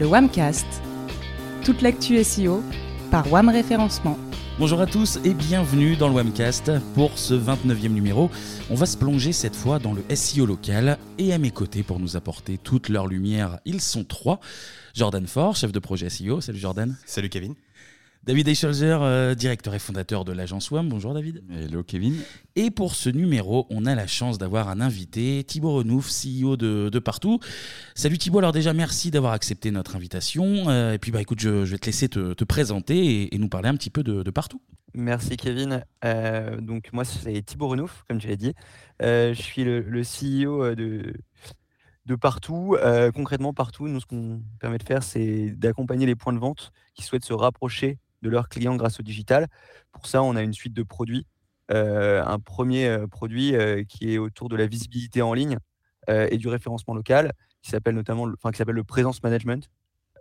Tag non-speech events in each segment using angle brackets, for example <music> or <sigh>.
le WAMcast. Toute l'actu SEO par WAM Référencement. Bonjour à tous et bienvenue dans le WAMcast. Pour ce 29e numéro, on va se plonger cette fois dans le SEO local et à mes côtés pour nous apporter toute leur lumière, ils sont trois. Jordan Fort, chef de projet SEO. Salut Jordan. Salut Kevin. David Eichelzer, euh, directeur et fondateur de l'agence WAM. Bonjour David. Hello Kevin. Et pour ce numéro, on a la chance d'avoir un invité, Thibaut Renouf, CEO de, Partout. Salut Thibaut, alors déjà merci d'avoir accepté notre invitation. Euh, et puis bah écoute, je, vais te laisser te, présenter et, nous parler un petit peu de, Partout. Merci Kevin. Euh, donc moi c'est Thibaut Renouf, comme tu l'as dit. je suis le, le CEO de, de partout. concrètement, partout, nous, ce qu'on permet de faire, c'est d'accompagner les points de vente qui souhaitent se rapprocher de leurs clients grâce au digital. Pour ça, on a une suite de produits. Euh, un premier euh, produit euh, qui est autour de la visibilité en ligne et du référencement local, qui s'appelle notamment, le Presence Management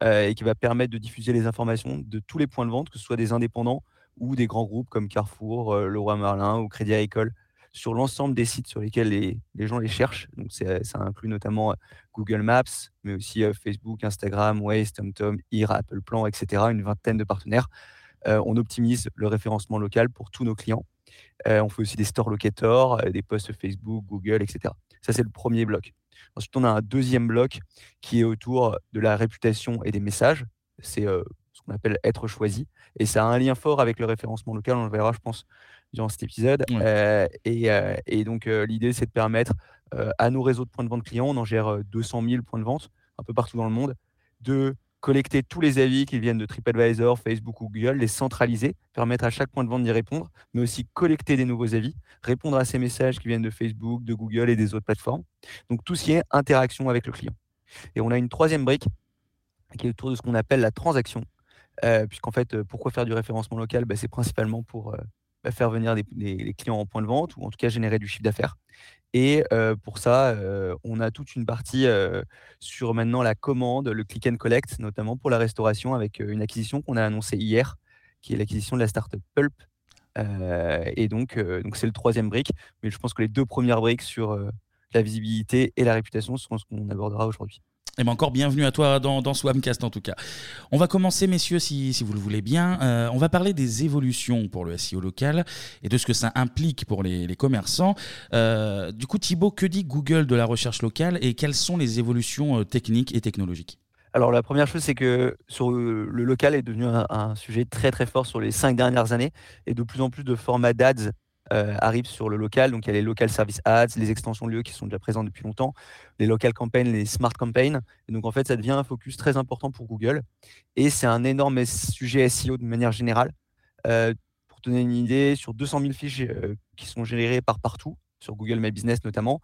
et qui va permettre de diffuser les informations de tous les points de vente, que ce soit des indépendants ou des grands groupes comme Carrefour, Leroy Merlin ou Crédit Agricole, sur l'ensemble des sites sur lesquels les, les gens les cherchent. Donc ça inclut notamment Google Maps, mais aussi Facebook, Instagram, Waze, TomTom, IR, Apple Plan, etc. Une vingtaine de partenaires. on optimise le référencement local pour tous nos clients. on fait aussi des store locators, des posts Facebook, Google, etc. Ça, c'est le premier bloc. Ensuite, on a un deuxième bloc qui est autour de la réputation et des messages. C'est ce qu'on appelle être choisi. Et ça a un lien fort avec le référencement local. On le verra, je pense, durant cet épisode. et, donc, l'idée, c'est de permettre à nos réseaux de points de vente clients, on en gère 200 000 points de vente un peu partout dans le monde, de collecter tous les avis qui viennent de TripAdvisor, Facebook ou Google, les centraliser, permettre à chaque point de vente d'y répondre, mais aussi collecter des nouveaux avis, répondre à ces messages qui viennent de Facebook, de Google et des autres plateformes. Donc tout ce qui est interaction avec le client. Et on a une troisième brique qui est autour de ce qu'on appelle la transaction, puisqu'en fait, pourquoi faire du référencement local? Bah, C'est principalement pour bah, faire venir des, clients en point de vente ou en tout cas générer du chiffre d'affaires. Et pour ça, on a toute une partie sur maintenant la commande, le click and collect, notamment pour la restauration, avec une acquisition qu'on a annoncée hier, qui est l'acquisition de la startup Pulp. et donc, donc c'est le troisième brique. Mais je pense que les deux premières briques sur la visibilité et la réputation seront ce qu'on abordera aujourd'hui. Et eh bien encore bienvenue à toi dans, dans Swamcast en tout cas. On va commencer messieurs si, si vous le voulez bien. Euh, on va parler des évolutions pour le SEO local et de ce que ça implique pour les, les commerçants. Euh, du coup Thibaut, que dit Google de la recherche locale et quelles sont les évolutions euh, techniques et technologiques? Alors la première chose, c'est que sur le local est devenu un, un, sujet très très fort sur les cinq dernières années et de plus en plus de formats d'ads euh, arrivent sur le local. Donc il y a les local service ads, les extensions de lieux qui sont déjà présentes depuis longtemps, les local campaigns, les smart campaigns. Et donc en fait, ça devient un focus très important pour Google. Et c'est un énorme sujet SEO de manière générale. Euh, pour donner une idée, sur 200 000 fiches euh, qui sont générées par partout, sur Google My Business notamment,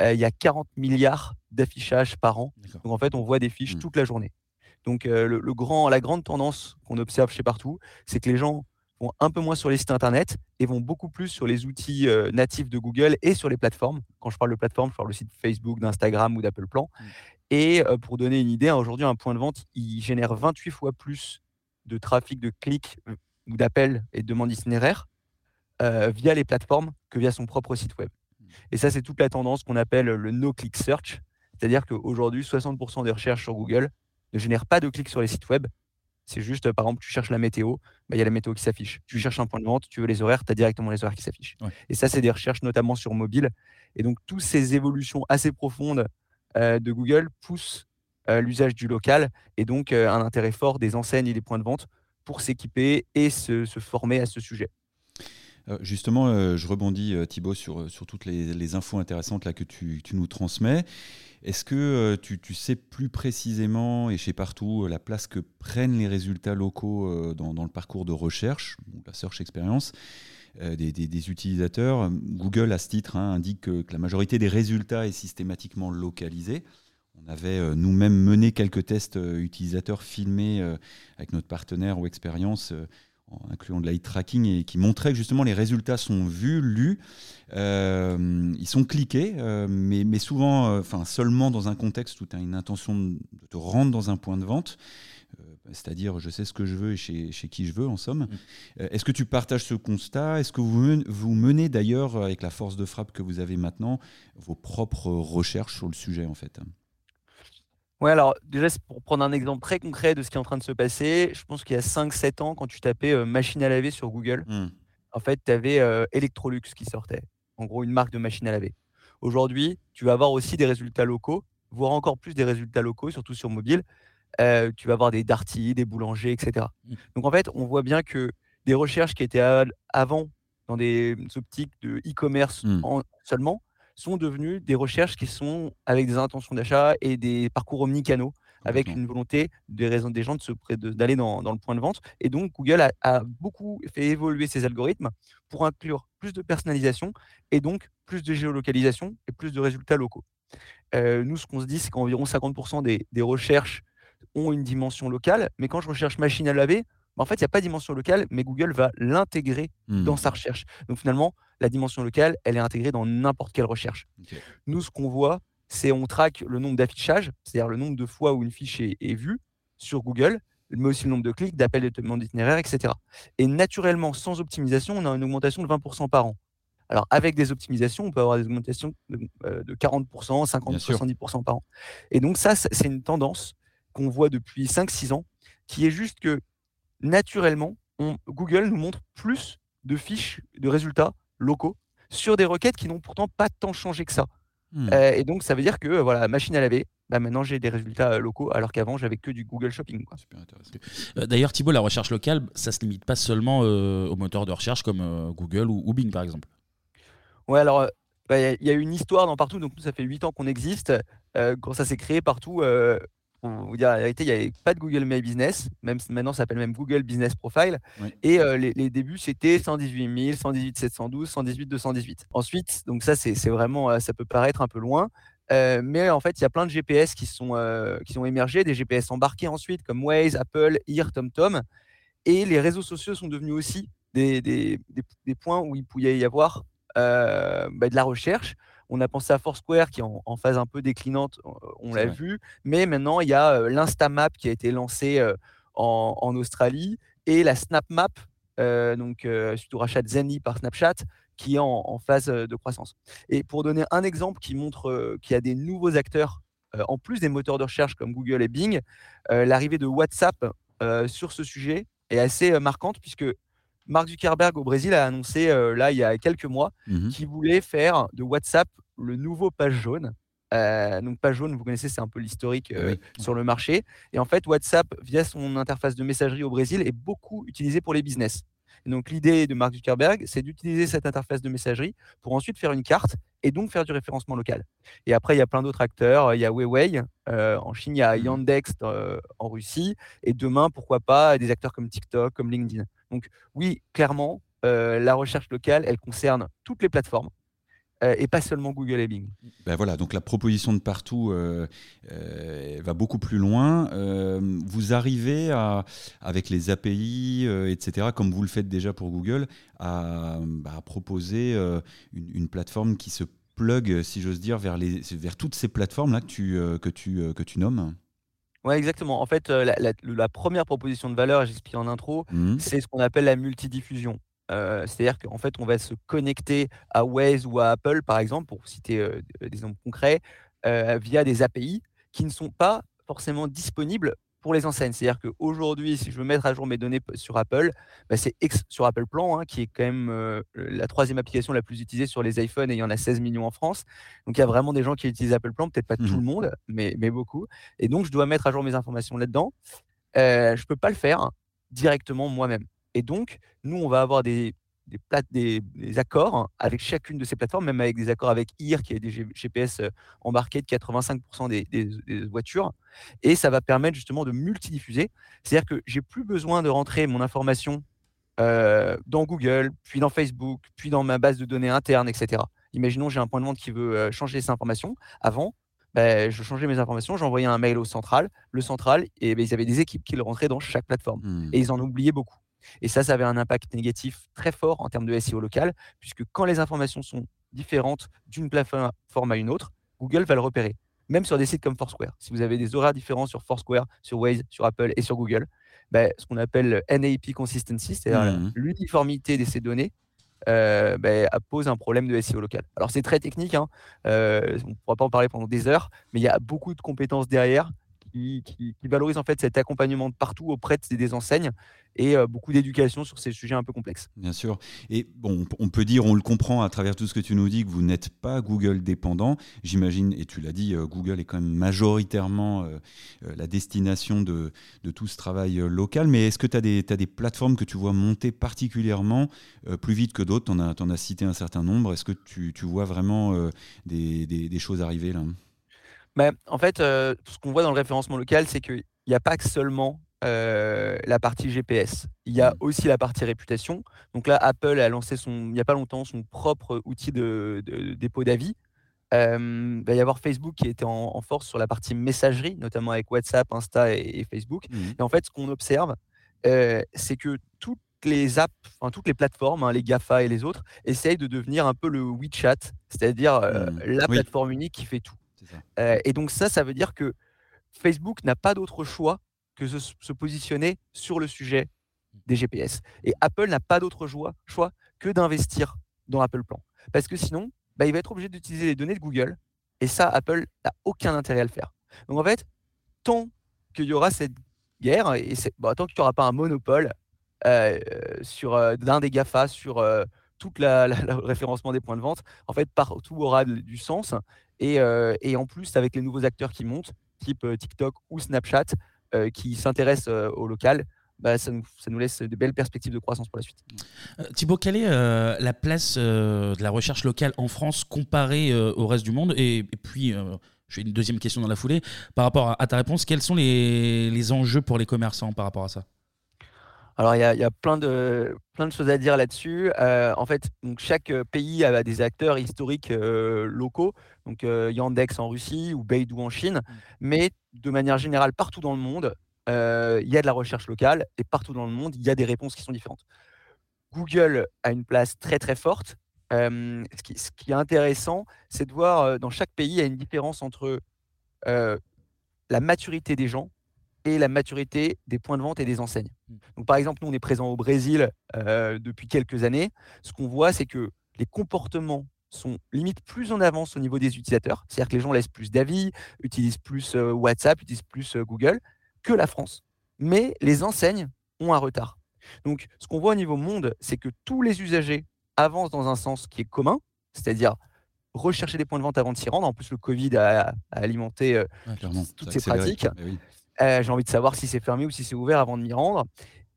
il y a 40 milliards d'affichages par an. Donc en fait, on voit des fiches mmh. toute la journée. Donc le, grand, la grande tendance qu'on observe chez partout, c'est que les gens vont un peu moins sur les sites internet et vont beaucoup plus sur les outils euh, natifs de Google et sur les plateformes. Quand je parle de plateforme, je parle le site Facebook, d'Instagram ou d'Apple Plan. Mmh. Et euh, pour donner une idée, hein, aujourd'hui, un point de vente, il génère 28 fois plus de trafic de clics euh, ou d'appels et de demandes itinéraires via les plateformes que via son propre site web. Mmh. Et ça, c'est toute la tendance qu'on appelle le no-click search. C'est-à-dire qu'aujourd'hui, 60% des recherches sur Google ne génèrent pas de clics sur les sites web, c'est juste, par exemple, tu cherches la météo, bah, il y a la météo qui s'affiche. Tu cherches un point de vente, tu veux les horaires, tu as directement les horaires qui s'affichent. Et ça, c'est des recherches notamment sur mobile. Et donc, toutes ces évolutions assez profondes euh, de Google poussent euh, l'usage du local et donc euh, un intérêt fort des enseignes et des points de vente pour s'équiper et se, former à ce sujet. Justement, je rebondis Thibaut sur, sur toutes les, infos intéressantes là, que tu, nous transmets. Est-ce que euh, tu, sais plus précisément, et chez partout, euh, la place que prennent les résultats locaux euh, dans, le parcours de recherche, la search experience, des, utilisateurs? Google, à ce titre, hein, indique que, la majorité des résultats est systématiquement localisée. On avait nous-mêmes mené quelques tests utilisateurs filmés avec notre partenaire ou expérience incluant de l'eye tracking, et qui montrait que justement les résultats sont vus, lus, euh, ils sont cliqués, euh, mais, mais, souvent, euh, enfin seulement dans un contexte où tu as une intention de te rendre dans un point de vente, c'est-à-dire je sais ce que je veux et chez, chez qui je veux en somme. Mm. Est-ce que tu partages ce constat? Est-ce que vous, vous menez d'ailleurs, avec la force de frappe que vous avez maintenant, vos propres recherches sur le sujet en fait? Ouais, alors déjà, pour prendre un exemple très concret de ce qui est en train de se passer, je pense qu'il y a 5-7 ans, quand tu tapais euh, machine à laver sur Google, mmh. en fait, tu avais euh, Electrolux qui sortait. En gros, une marque de machine à laver. Aujourd'hui, tu vas avoir aussi des résultats locaux, voire encore plus des résultats locaux, surtout sur mobile. Euh, tu vas avoir des Darty, des boulangers, etc. Mmh. Donc en fait, on voit bien que des recherches qui étaient avant dans des optiques de e-commerce Mmh. seulement, sont devenues des recherches qui sont avec des intentions d'achat et des parcours omnicanaux, avec une volonté des, raisons, des gens de pré- de- d'aller dans, dans le point de vente. Et donc, Google a, a beaucoup fait évoluer ses algorithmes pour inclure plus de personnalisation et donc plus de géolocalisation et plus de résultats locaux. Euh, nous, ce qu'on se dit, c'est qu'environ 50% des, des recherches ont une dimension locale, mais quand je recherche machine à laver, bah, en fait, il n'y a pas de dimension locale, mais Google va l'intégrer Mmh. dans sa recherche. Donc finalement, la dimension locale, elle est intégrée dans n'importe quelle recherche. Nous, ce qu'on voit, c'est on traque le nombre d'affichages, c'est-à-dire le nombre de fois où une fiche est, est vue sur Google, mais aussi le nombre de clics, d'appels, de demandes d'itinéraire, etc. Et naturellement, sans optimisation, on a une augmentation de 20% par an. Alors, avec des optimisations, on peut avoir des augmentations de, euh, de 40%, 50%, Bien sûr. 70% par an. Et donc, ça, c'est c'est une tendance qu'on voit depuis 5-6 ans, qui est juste que naturellement, on- Google nous montre plus de fiches de résultats locaux sur des requêtes qui n'ont pourtant pas tant changé que ça. Mmh. Euh, et donc, ça veut dire que, voilà, machine à laver, bah, maintenant j'ai des résultats euh, locaux, alors qu'avant j'avais que du Google Shopping. quoi. Super intéressant. Euh, D'ailleurs, Thibault, la recherche locale, ça se limite pas seulement euh, aux moteurs de recherche comme Google ou, ou Bing, par exemple? Ouais, alors, bah, il y a- il y a une histoire dans partout, donc nous, ça fait 8 ans qu'on existe. Quand ça s'est créé partout, pour vous dire la vérité, il n'y avait pas de Google My Business, même maintenant ça s'appelle même Google Business Profile. Oui. Et euh, les, les débuts, c'était 118 000, 118 712, 118 218. Ensuite, donc ça, c'est vraiment, euh, ça peut paraître un peu loin. euh, mais en fait, il y a plein de GPS qui sont, euh, qui sont émergés, des GPS embarqués ensuite, comme Waze, Apple, Ear, TomTom. Et les réseaux sociaux sont devenus aussi des, des- des- des points où il pouvait y avoir euh, bah, de la recherche. On a pensé à Foursquare qui est en, en phase un peu déclinante, on- C'est l'a vu. Mais maintenant, il y a euh, l'Instamap qui a été lancé euh, en, en Australie et la SnapMap, euh, donc euh, suite au rachat de Zenly par Snapchat, qui est en, en phase euh, de croissance. Et pour donner un exemple qui montre euh, qu'il y a des nouveaux acteurs, euh, en plus des moteurs de recherche comme Google et Bing, euh, l'arrivée de WhatsApp euh, sur ce sujet est assez euh, marquante puisque Mark Zuckerberg au Brésil a annoncé euh, là il y a quelques mois Mhm. qu'il voulait faire de WhatsApp le nouveau page jaune. Euh, donc page jaune, vous connaissez, c'est un peu l'historique euh, Oui. sur le marché. Et en fait, WhatsApp, via son interface de messagerie au Brésil, est beaucoup utilisé pour les business. Et donc l'idée de Mark Zuckerberg, c'est d'utiliser cette interface de messagerie pour ensuite faire une carte et donc faire du référencement local. Et après, il y a plein d'autres acteurs. Il y a Huawei euh, en Chine, il y a Mhm. Yandex euh, en Russie. Et demain, pourquoi pas, des acteurs comme TikTok, comme LinkedIn. Donc oui, clairement, euh, la recherche locale, elle concerne toutes les plateformes euh, et pas seulement Google et Bing. Ben voilà, donc la proposition de partout euh, va beaucoup plus loin. Vous arrivez à, avec les API, etc., comme vous le faites déjà pour Google, à, bah, proposer une, plateforme qui se plug, si j'ose dire, vers, les, vers toutes ces plateformes là que tu, que tu, que tu nommes. Ouais, exactement. En fait, la, la- la première proposition de valeur, j'explique en intro, Mhm. c'est ce qu'on appelle la multidiffusion. Euh, C'est-à-dire qu'en fait, on va se connecter à Waze ou à Apple, par exemple, pour citer euh, des exemples concrets, euh, via des API qui ne sont pas forcément disponibles pour les enseignes. C'est-à-dire qu'aujourd'hui, si je veux mettre à jour mes données sur Apple, bah, c'est sur Apple Plan, hein, qui est quand même euh, la troisième application la plus utilisée sur les iPhones, et il y en a 16 millions en France. Donc il y a vraiment des gens qui utilisent Apple Plan, peut-être pas tout le monde, mais, mais beaucoup. Et donc, je dois mettre à jour mes informations là-dedans. Euh, je ne peux pas le faire directement moi-même. Et donc, nous, on va avoir des, des, plate- des, des accords avec chacune de ces plateformes, même avec des accords avec IR, qui est des G- GPS euh, embarqués de 85% des, voitures. Et ça va permettre justement de multidiffuser. C'est-à-dire que j'ai plus besoin de rentrer mon information euh, dans Google, puis dans Facebook, puis dans ma base de données interne, etc. Imaginons, j'ai un point de vente qui veut euh, changer ces informations. Avant, ben, je changeais mes informations, j'envoyais un mail au central. Le central, et ben, ils avaient des équipes qui le rentraient dans chaque plateforme. Mhm. Et ils en oubliaient beaucoup. Et ça, ça avait un impact négatif très fort en termes de SEO local, puisque quand les informations sont différentes d'une plateforme à une autre, Google va le repérer. Même sur des sites comme Foursquare. Si vous avez des horaires différents sur Foursquare, sur Waze, sur Apple et sur Google, ben, ce qu'on appelle NAP consistency, c'est-à-dire Mhm. l'uniformité de ces données, euh, ben, pose un problème de SEO local. Alors c'est très technique, hein, euh, on ne pourra pas en parler pendant des heures, mais il y a beaucoup de compétences derrière qui, valorise en fait cet accompagnement de partout auprès des enseignes et euh, beaucoup d'éducation sur ces sujets un peu complexes. Bien sûr. Et bon, on peut dire, on le comprend à travers tout ce que tu nous dis, que vous n'êtes pas Google dépendant. J'imagine, et tu l'as dit, euh, Google est quand même majoritairement euh, la destination de, tout ce travail local. Mais est-ce que tu as, des plateformes que tu vois monter particulièrement plus vite que d'autres? Tu en, as cité un certain nombre. Est-ce que tu, vois vraiment des, des, choses arriver là? Mais En fait, ce qu'on voit dans le référencement local, c'est qu'il n'y a pas que seulement euh, la partie GPS. Il y a mmh. aussi la partie réputation. Donc là, Apple a lancé son, il n'y a pas longtemps son propre outil de, dépôt d'avis. Euh, il va y avoir Facebook qui était en, force sur la partie messagerie, notamment avec WhatsApp, Insta et, Facebook. Mmh. Et en fait, ce qu'on observe, euh, c'est que toutes les apps, enfin, toutes les plateformes, hein, les GAFA et les autres, essayent de devenir un peu le WeChat, c'est-à-dire mmh. la plateforme unique qui fait tout. Et donc ça, ça veut dire que Facebook n'a pas d'autre choix que se, positionner sur le sujet des GPS. Et Apple n'a pas d'autre choix, que d'investir dans Apple Plan. Parce que sinon, bah, il va être obligé d'utiliser les données de Google. Et ça, Apple n'a aucun intérêt à le faire. Donc en fait, tant qu'il y aura cette guerre, et bah, tant qu'il n'y aura pas un monopole euh, sur euh, d'un des GAFA, sur euh, tout le référencement des points de vente, en fait, partout aura du sens. Et, et en plus, avec les nouveaux acteurs qui montent, type TikTok ou Snapchat, euh, qui s'intéressent euh, au local, bah, ça, nous, laisse de belles perspectives de croissance pour la suite. Euh, Thibaut, quelle est la place de la recherche locale en France comparée au reste du monde? Et, puis, je fais une deuxième question dans la foulée. Par rapport à, ta réponse, quels sont les, enjeux pour les commerçants par rapport à ça? Alors, il y, y, a plein de, plein de choses à dire là-dessus. en fait, donc, chaque pays a des acteurs historiques locaux donc Yandex en Russie ou Beidou en Chine, mmh. mais de manière générale, partout dans le monde, il y a de la recherche locale et partout dans le monde, il y a des réponses qui sont différentes. Google a une place très très forte. ce, qui, ce, qui, est intéressant, c'est de voir dans chaque pays, il y a une différence entre la maturité des gens et la maturité des points de vente et des enseignes. Mmh. Donc, par exemple, nous, on est présent au Brésil depuis quelques années. Ce qu'on voit, c'est que les comportements sont limite plus en avance au niveau des utilisateurs. C'est-à-dire que les gens laissent plus d'avis, utilisent plus euh, WhatsApp, utilisent plus euh, Google que la France. Mais les enseignes ont un retard. Donc, ce qu'on voit au niveau monde, c'est que tous les usagers avancent dans un sens qui est commun, c'est-à-dire rechercher des points de vente avant de s'y rendre. En plus, le Covid a, alimenté euh, toutes ces pratiques. J'ai envie de savoir si c'est fermé ou si c'est ouvert avant de m'y rendre.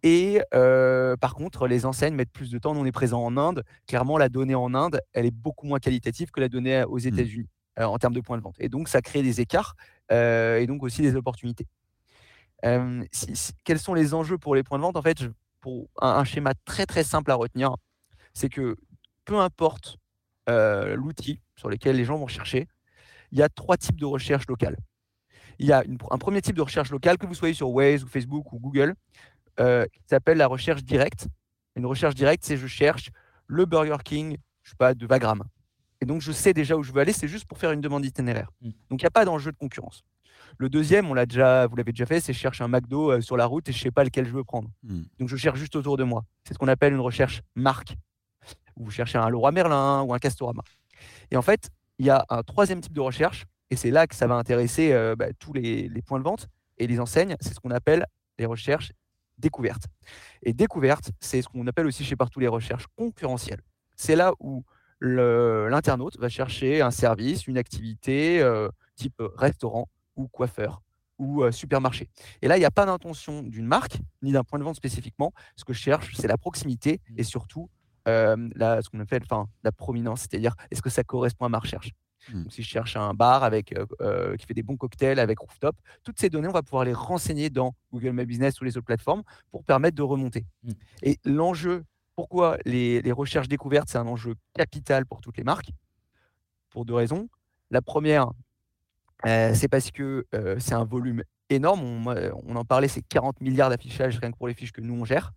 Et par contre, les enseignes mettent plus de temps. Nous, on est présent en Inde. Clairement, la donnée en Inde, elle est beaucoup moins qualitative que la donnée aux mmh. États-Unis en termes de points de vente. Et donc, ça crée des écarts et donc aussi des opportunités. quels sont les enjeux pour les points de vente? En fait, pour un, schéma très très simple à retenir, c'est que peu importe l'outil sur lequel les gens vont chercher, il y a trois types de recherche locale. Il y a un premier type de recherche locale, que vous soyez sur Waze ou Facebook ou Google, euh, qui s'appelle la recherche directe. Une recherche directe, c'est je cherche le Burger King, je sais pas, de Vagram. Et donc, je sais déjà où je veux aller, c'est juste pour faire une demande itinéraire. Mm. Donc, il n'y a pas d'enjeu de concurrence. Le deuxième, on l'a déjà, vous l'avez déjà fait, c'est je cherche un McDo euh, sur la route et je ne sais pas lequel je veux prendre. Mm. Donc, je cherche juste autour de moi. C'est ce qu'on appelle une recherche marque. Vous cherchez un Leroy Merlin ou un Castorama. Et en fait, il y a un troisième type de recherche, et c'est là que ça va intéresser euh, bah, tous les, les, points de vente et les enseignes. C'est ce qu'on appelle les recherches découverte. Et découverte, c'est ce qu'on appelle aussi chez partout les recherches concurrentielles. C'est là où l'internaute va chercher un service, une activité euh, type restaurant ou coiffeur ou euh, supermarché. Et là, il n'y a pas d'intention d'une marque ni d'un point de vente spécifiquement. Ce que je cherche, c'est la proximité et surtout euh, la, ce qu'on appelle enfin, la prominence, c'est-à-dire est-ce que ça correspond à ma recherche? Mmh. si je cherche un bar avec, qui fait des bons cocktails avec rooftop, toutes ces données, on va pouvoir les renseigner dans Google My Business ou les autres plateformes pour permettre de remonter. Mmh. Et l'enjeu, pourquoi les, recherches découvertes, c'est un enjeu capital pour toutes les marques? Pour deux raisons. La première, c'est parce que c'est un volume énorme. On, on en parlait, c'est 40 milliards d'affichages rien que pour les fiches que nous, on gère.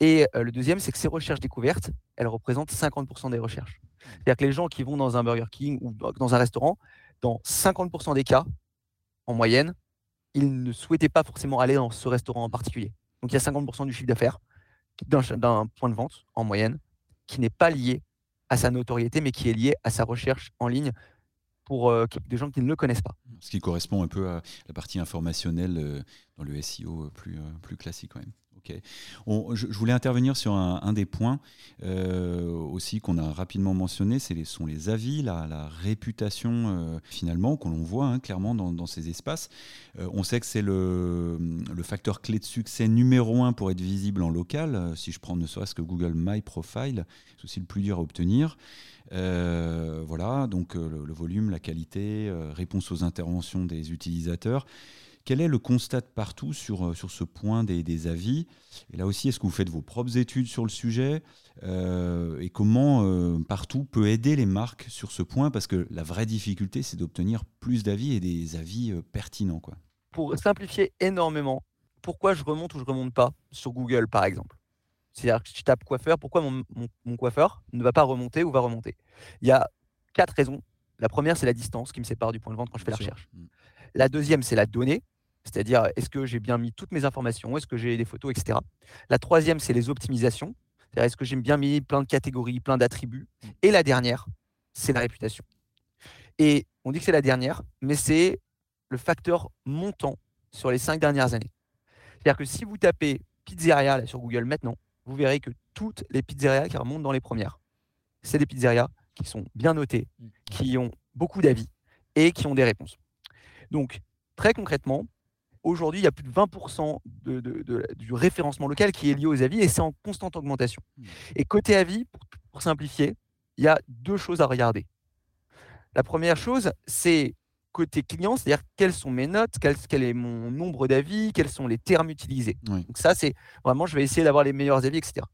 Et le deuxième, c'est que ces recherches découvertes, elles représentent 50% des recherches. C'est-à-dire que les gens qui vont dans un Burger King ou dans un restaurant, dans 50% des cas, en moyenne, ils ne souhaitaient pas forcément aller dans ce restaurant en particulier. Donc il y a 50% du chiffre d'affaires d'un point de vente en moyenne qui n'est pas lié à sa notoriété, mais qui est lié à sa recherche en ligne pour des gens qui ne le connaissent pas. Ce qui correspond un peu à la partie informationnelle dans le SEO plus, plus classique quand même. Je, voulais intervenir sur un, des points euh, aussi qu'on a rapidement mentionné, ce sont les avis, la, réputation euh, finalement qu'on voit hein, clairement dans, ces espaces. Euh, on sait que c'est le, facteur clé de succès numéro un pour être visible en local. Si je prends ne serait-ce que Google My Profile, c'est aussi le plus dur à obtenir. voilà, donc le, volume, la qualité, réponse aux interventions des utilisateurs. Quel est le constat partout sur, euh, sur ce point des, avis? Et là aussi, est-ce que vous faites vos propres études sur le sujet? Euh, Et comment euh, partout peut aider les marques sur ce point? Parce que la vraie difficulté, c'est d'obtenir plus d'avis et des avis pertinents. Quoi. Pour simplifier énormément, pourquoi je remonte ou je remonte pas sur Google, par exemple? C'est-à-dire que je tape coiffeur, pourquoi mon, mon, coiffeur ne va pas remonter ou va remonter? Il y a quatre raisons. La première, c'est la distance qui me sépare du point de vente quand je fais la recherche. Mm. La deuxième, c'est la donnée. C'est-à-dire, est-ce que j'ai bien mis toutes mes informations? Est-ce que j'ai des photos, etc. La troisième, c'est les optimisations. C'est-à-dire, est-ce que j'ai bien mis plein de catégories, plein d'attributs? Mmh. Et la dernière, c'est la réputation. Et on dit que c'est la dernière, mais c'est le facteur montant sur les cinq dernières années. C'est-à-dire que si vous tapez pizzeria sur Google maintenant, vous verrez que toutes les pizzerias qui remontent dans les premières, c'est des pizzerias qui sont bien notées, mmh. qui ont beaucoup d'avis et qui ont des réponses. Donc, très concrètement, Aujourd'hui, il y a plus de 20% du référencement local qui est lié aux avis et c'est en constante augmentation. Mmh. Et côté avis, pour, simplifier, il y a deux choses à regarder. La première chose, c'est côté client, c'est-à-dire quelles sont mes notes, quel, est mon nombre d'avis, quels sont les termes utilisés. Donc ça, c'est vraiment, je vais essayer d'avoir les meilleurs avis, etc.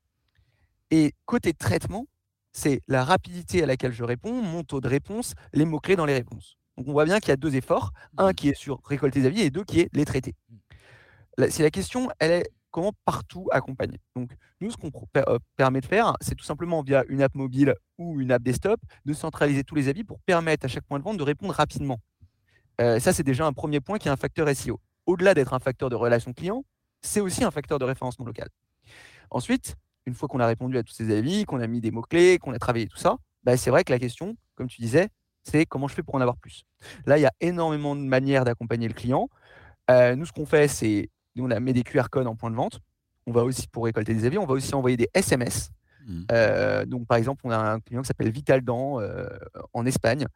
Et côté traitement, c'est la rapidité à laquelle je réponds, mon taux de réponse, les mots-clés dans les réponses. Donc on voit bien qu'il y a deux efforts, un mmh. qui est sur récolter des avis et deux qui est les traiter. Mmh. Si la question, elle est comment partout accompagner. Donc nous, ce qu'on euh, permet de faire, c'est tout simplement via une app mobile ou une app desktop, de centraliser tous les avis pour permettre à chaque point de vente de répondre rapidement. Euh, ça, c'est déjà un premier point qui est un facteur SEO. Au-delà d'être un facteur de relation client, c'est aussi un facteur de référencement local. Ensuite, une fois qu'on a répondu à tous ces avis, qu'on a mis des mots-clés, qu'on a travaillé tout ça, bah, c'est vrai que la question, comme tu disais, c'est comment je fais pour en avoir plus. Là, il y a énormément de manières d'accompagner le client. Euh, nous, ce qu'on fait, c'est on a mis des QR codes en point de vente. On va aussi, pour récolter des avis, on va aussi envoyer des SMS. Mmh. Euh, donc, par exemple, on a un client qui s'appelle Vital Dent euh, en Espagne.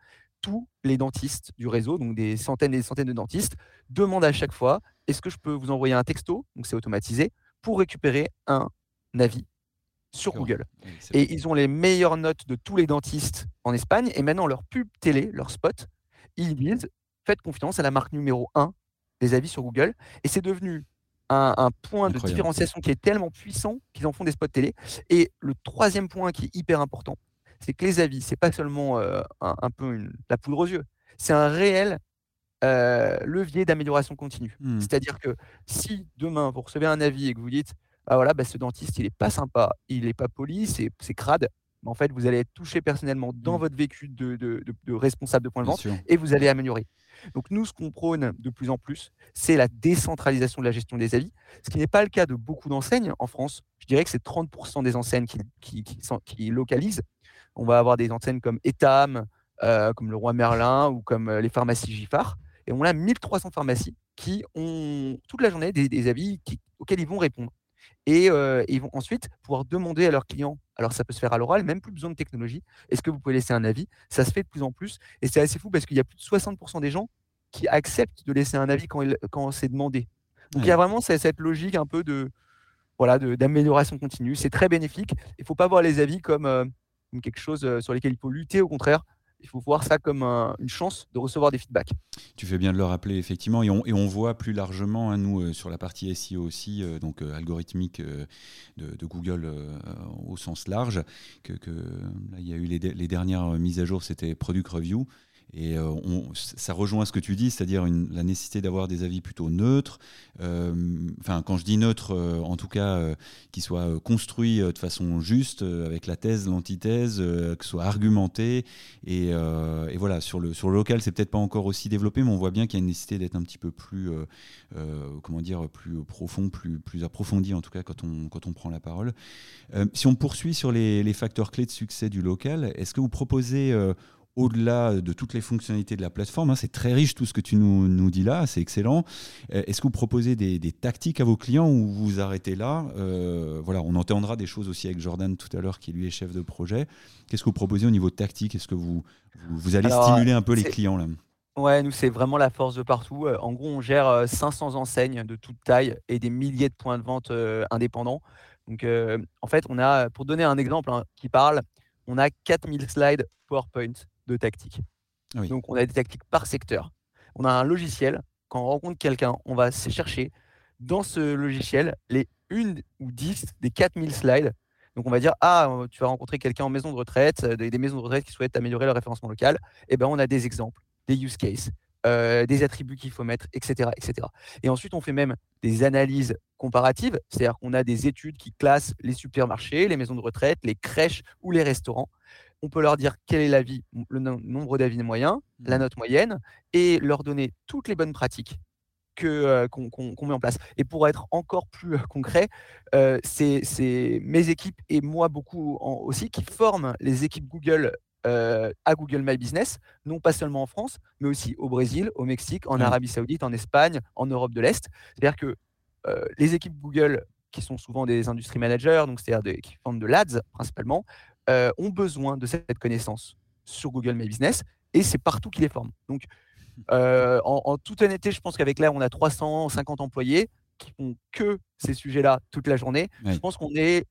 Tous les dentistes du réseau, donc des centaines et des centaines de dentistes, demandent à chaque fois est-ce que je peux vous envoyer un texto? Donc, c'est automatisé pour récupérer un avis sur Google. et ils ont les meilleures notes de tous les dentistes en Espagne. Et maintenant, leur pub télé, leur spot, ils disent faites confiance à la marque numéro 1 des avis sur Google. Et c'est devenu un, point de différenciation qui est tellement puissant qu'ils en font des spots télé. Et le troisième point qui est hyper important, c'est que les avis, c'est pas seulement euh, un, peu la poudre aux yeux, c'est un réel euh, levier d'amélioration continue. Mmh. C'est-à-dire que si demain vous recevez un avis et que vous dites ah voilà, bah, ce dentiste, il n'est pas sympa, il n'est pas poli, c'est crade. Mais en fait, vous allez être touché personnellement dans mmh. votre vécu de, responsable de point de vente et vous allez améliorer. Donc nous, ce qu'on prône de plus en plus, c'est la décentralisation de la gestion des avis, ce qui n'est pas le cas de beaucoup d'enseignes en France. Je dirais que c'est 30% des enseignes qui, qui, localisent. On va avoir des enseignes comme Etam, euh, comme le Roi Merlin ou comme euh, les pharmacies Giffard. Et on a 1300 pharmacies qui ont toute la journée des, avis auxquels ils vont répondre. Et ils vont ensuite pouvoir demander à leurs clients, alors ça peut se faire à l'oral, même plus besoin de technologie, est-ce que vous pouvez laisser un avis? Ça se fait de plus en plus. Et c'est assez fou parce qu'il y a plus de 60% des gens qui acceptent de laisser un avis quand, quand c'est demandé. Donc il y a vraiment cette logique un peu de voilà d'amélioration continue. C'est très bénéfique. Il ne faut pas voir les avis comme quelque chose sur lequel il faut lutter. Au contraire, il faut voir ça comme une chance de recevoir des feedbacks. Tu fais bien de le rappeler, effectivement. Et on, voit plus largement, hein, nous, euh, sur la partie SEO aussi, euh, donc euh, algorithmique de, Google au sens large, que, là, il y a eu les dernières mises à jour, c'était Product Review. Et euh, ça rejoint ce que tu dis, c'est-à-dire la nécessité d'avoir des avis plutôt neutres. Euh, enfin, quand je dis neutre, euh, en tout cas, qui soient construits de façon juste, avec la thèse, l'antithèse, que soit argumenté. Et, voilà, sur le, sur le local, c'est peut-être pas encore aussi développé, mais on voit bien qu'il y a une nécessité d'être un petit peu plus, comment dire, plus profond, plus, plus approfondi, en tout cas, quand on, quand on prend la parole. si on poursuit sur les facteurs clés de succès du local, est-ce que vous proposez au-delà de toutes les fonctionnalités de la plateforme. Hein. c'est très riche tout ce que tu nous, nous dis là, c'est excellent. Euh, est-ce que vous proposez des, tactiques à vos clients ou vous vous arrêtez là euh, Voilà, on entendra des choses aussi avec Jordan tout à l'heure, qui lui est chef de projet. Qu'est-ce que vous proposez au niveau tactique? Est-ce que vous, vous, allez stimuler un peu les clients là? Ouais, nous, c'est vraiment la force de partout. En gros, on gère 500 enseignes de toute taille et des milliers de points de vente indépendants. Donc, en fait, on a, pour donner un exemple hein, qui parle, on a 4000 slides PowerPoint de tactique. Ah Donc, on a des tactiques par secteur. On a un logiciel. Quand on rencontre quelqu'un, on va chercher dans ce logiciel les une ou 10 des 4000 slides. Donc, on va dire Ah, tu vas rencontrer quelqu'un en maison de retraite, des, des, maisons de retraite qui souhaitent améliorer leur référencement local. Et eh ben, on a des exemples, des use cases, euh, des attributs qu'il faut mettre, etc., etc. Et ensuite, on fait même des analyses comparatives, c'est-à-dire qu'on a des études qui classent les supermarchés, les maisons de retraite, les crèches ou les restaurants. On peut leur dire quel est l'avis, le nombre d'avis moyens, la mmh. note moyenne, et leur donner toutes les bonnes pratiques que euh, qu'on met en place. Et pour être encore plus euh, concret, c'est mes équipes et moi beaucoup aussi qui forment les équipes Google euh, à Google My Business, non pas seulement en France, mais aussi au Brésil, au Mexique, en Arabie Saoudite, en Espagne, en Europe de l'Est. C'est-à-dire que les équipes Google, qui sont souvent des industry managers, donc c'est-à-dire qui font de l'ADS principalement, euh, ont besoin de cette connaissance sur Google My Business et c'est partout qu'ils les forment. Donc, en, toute honnêteté, je pense qu'avec l'air, on a 350 employés qui font que ces sujets-là toute la journée. Je pense qu'on est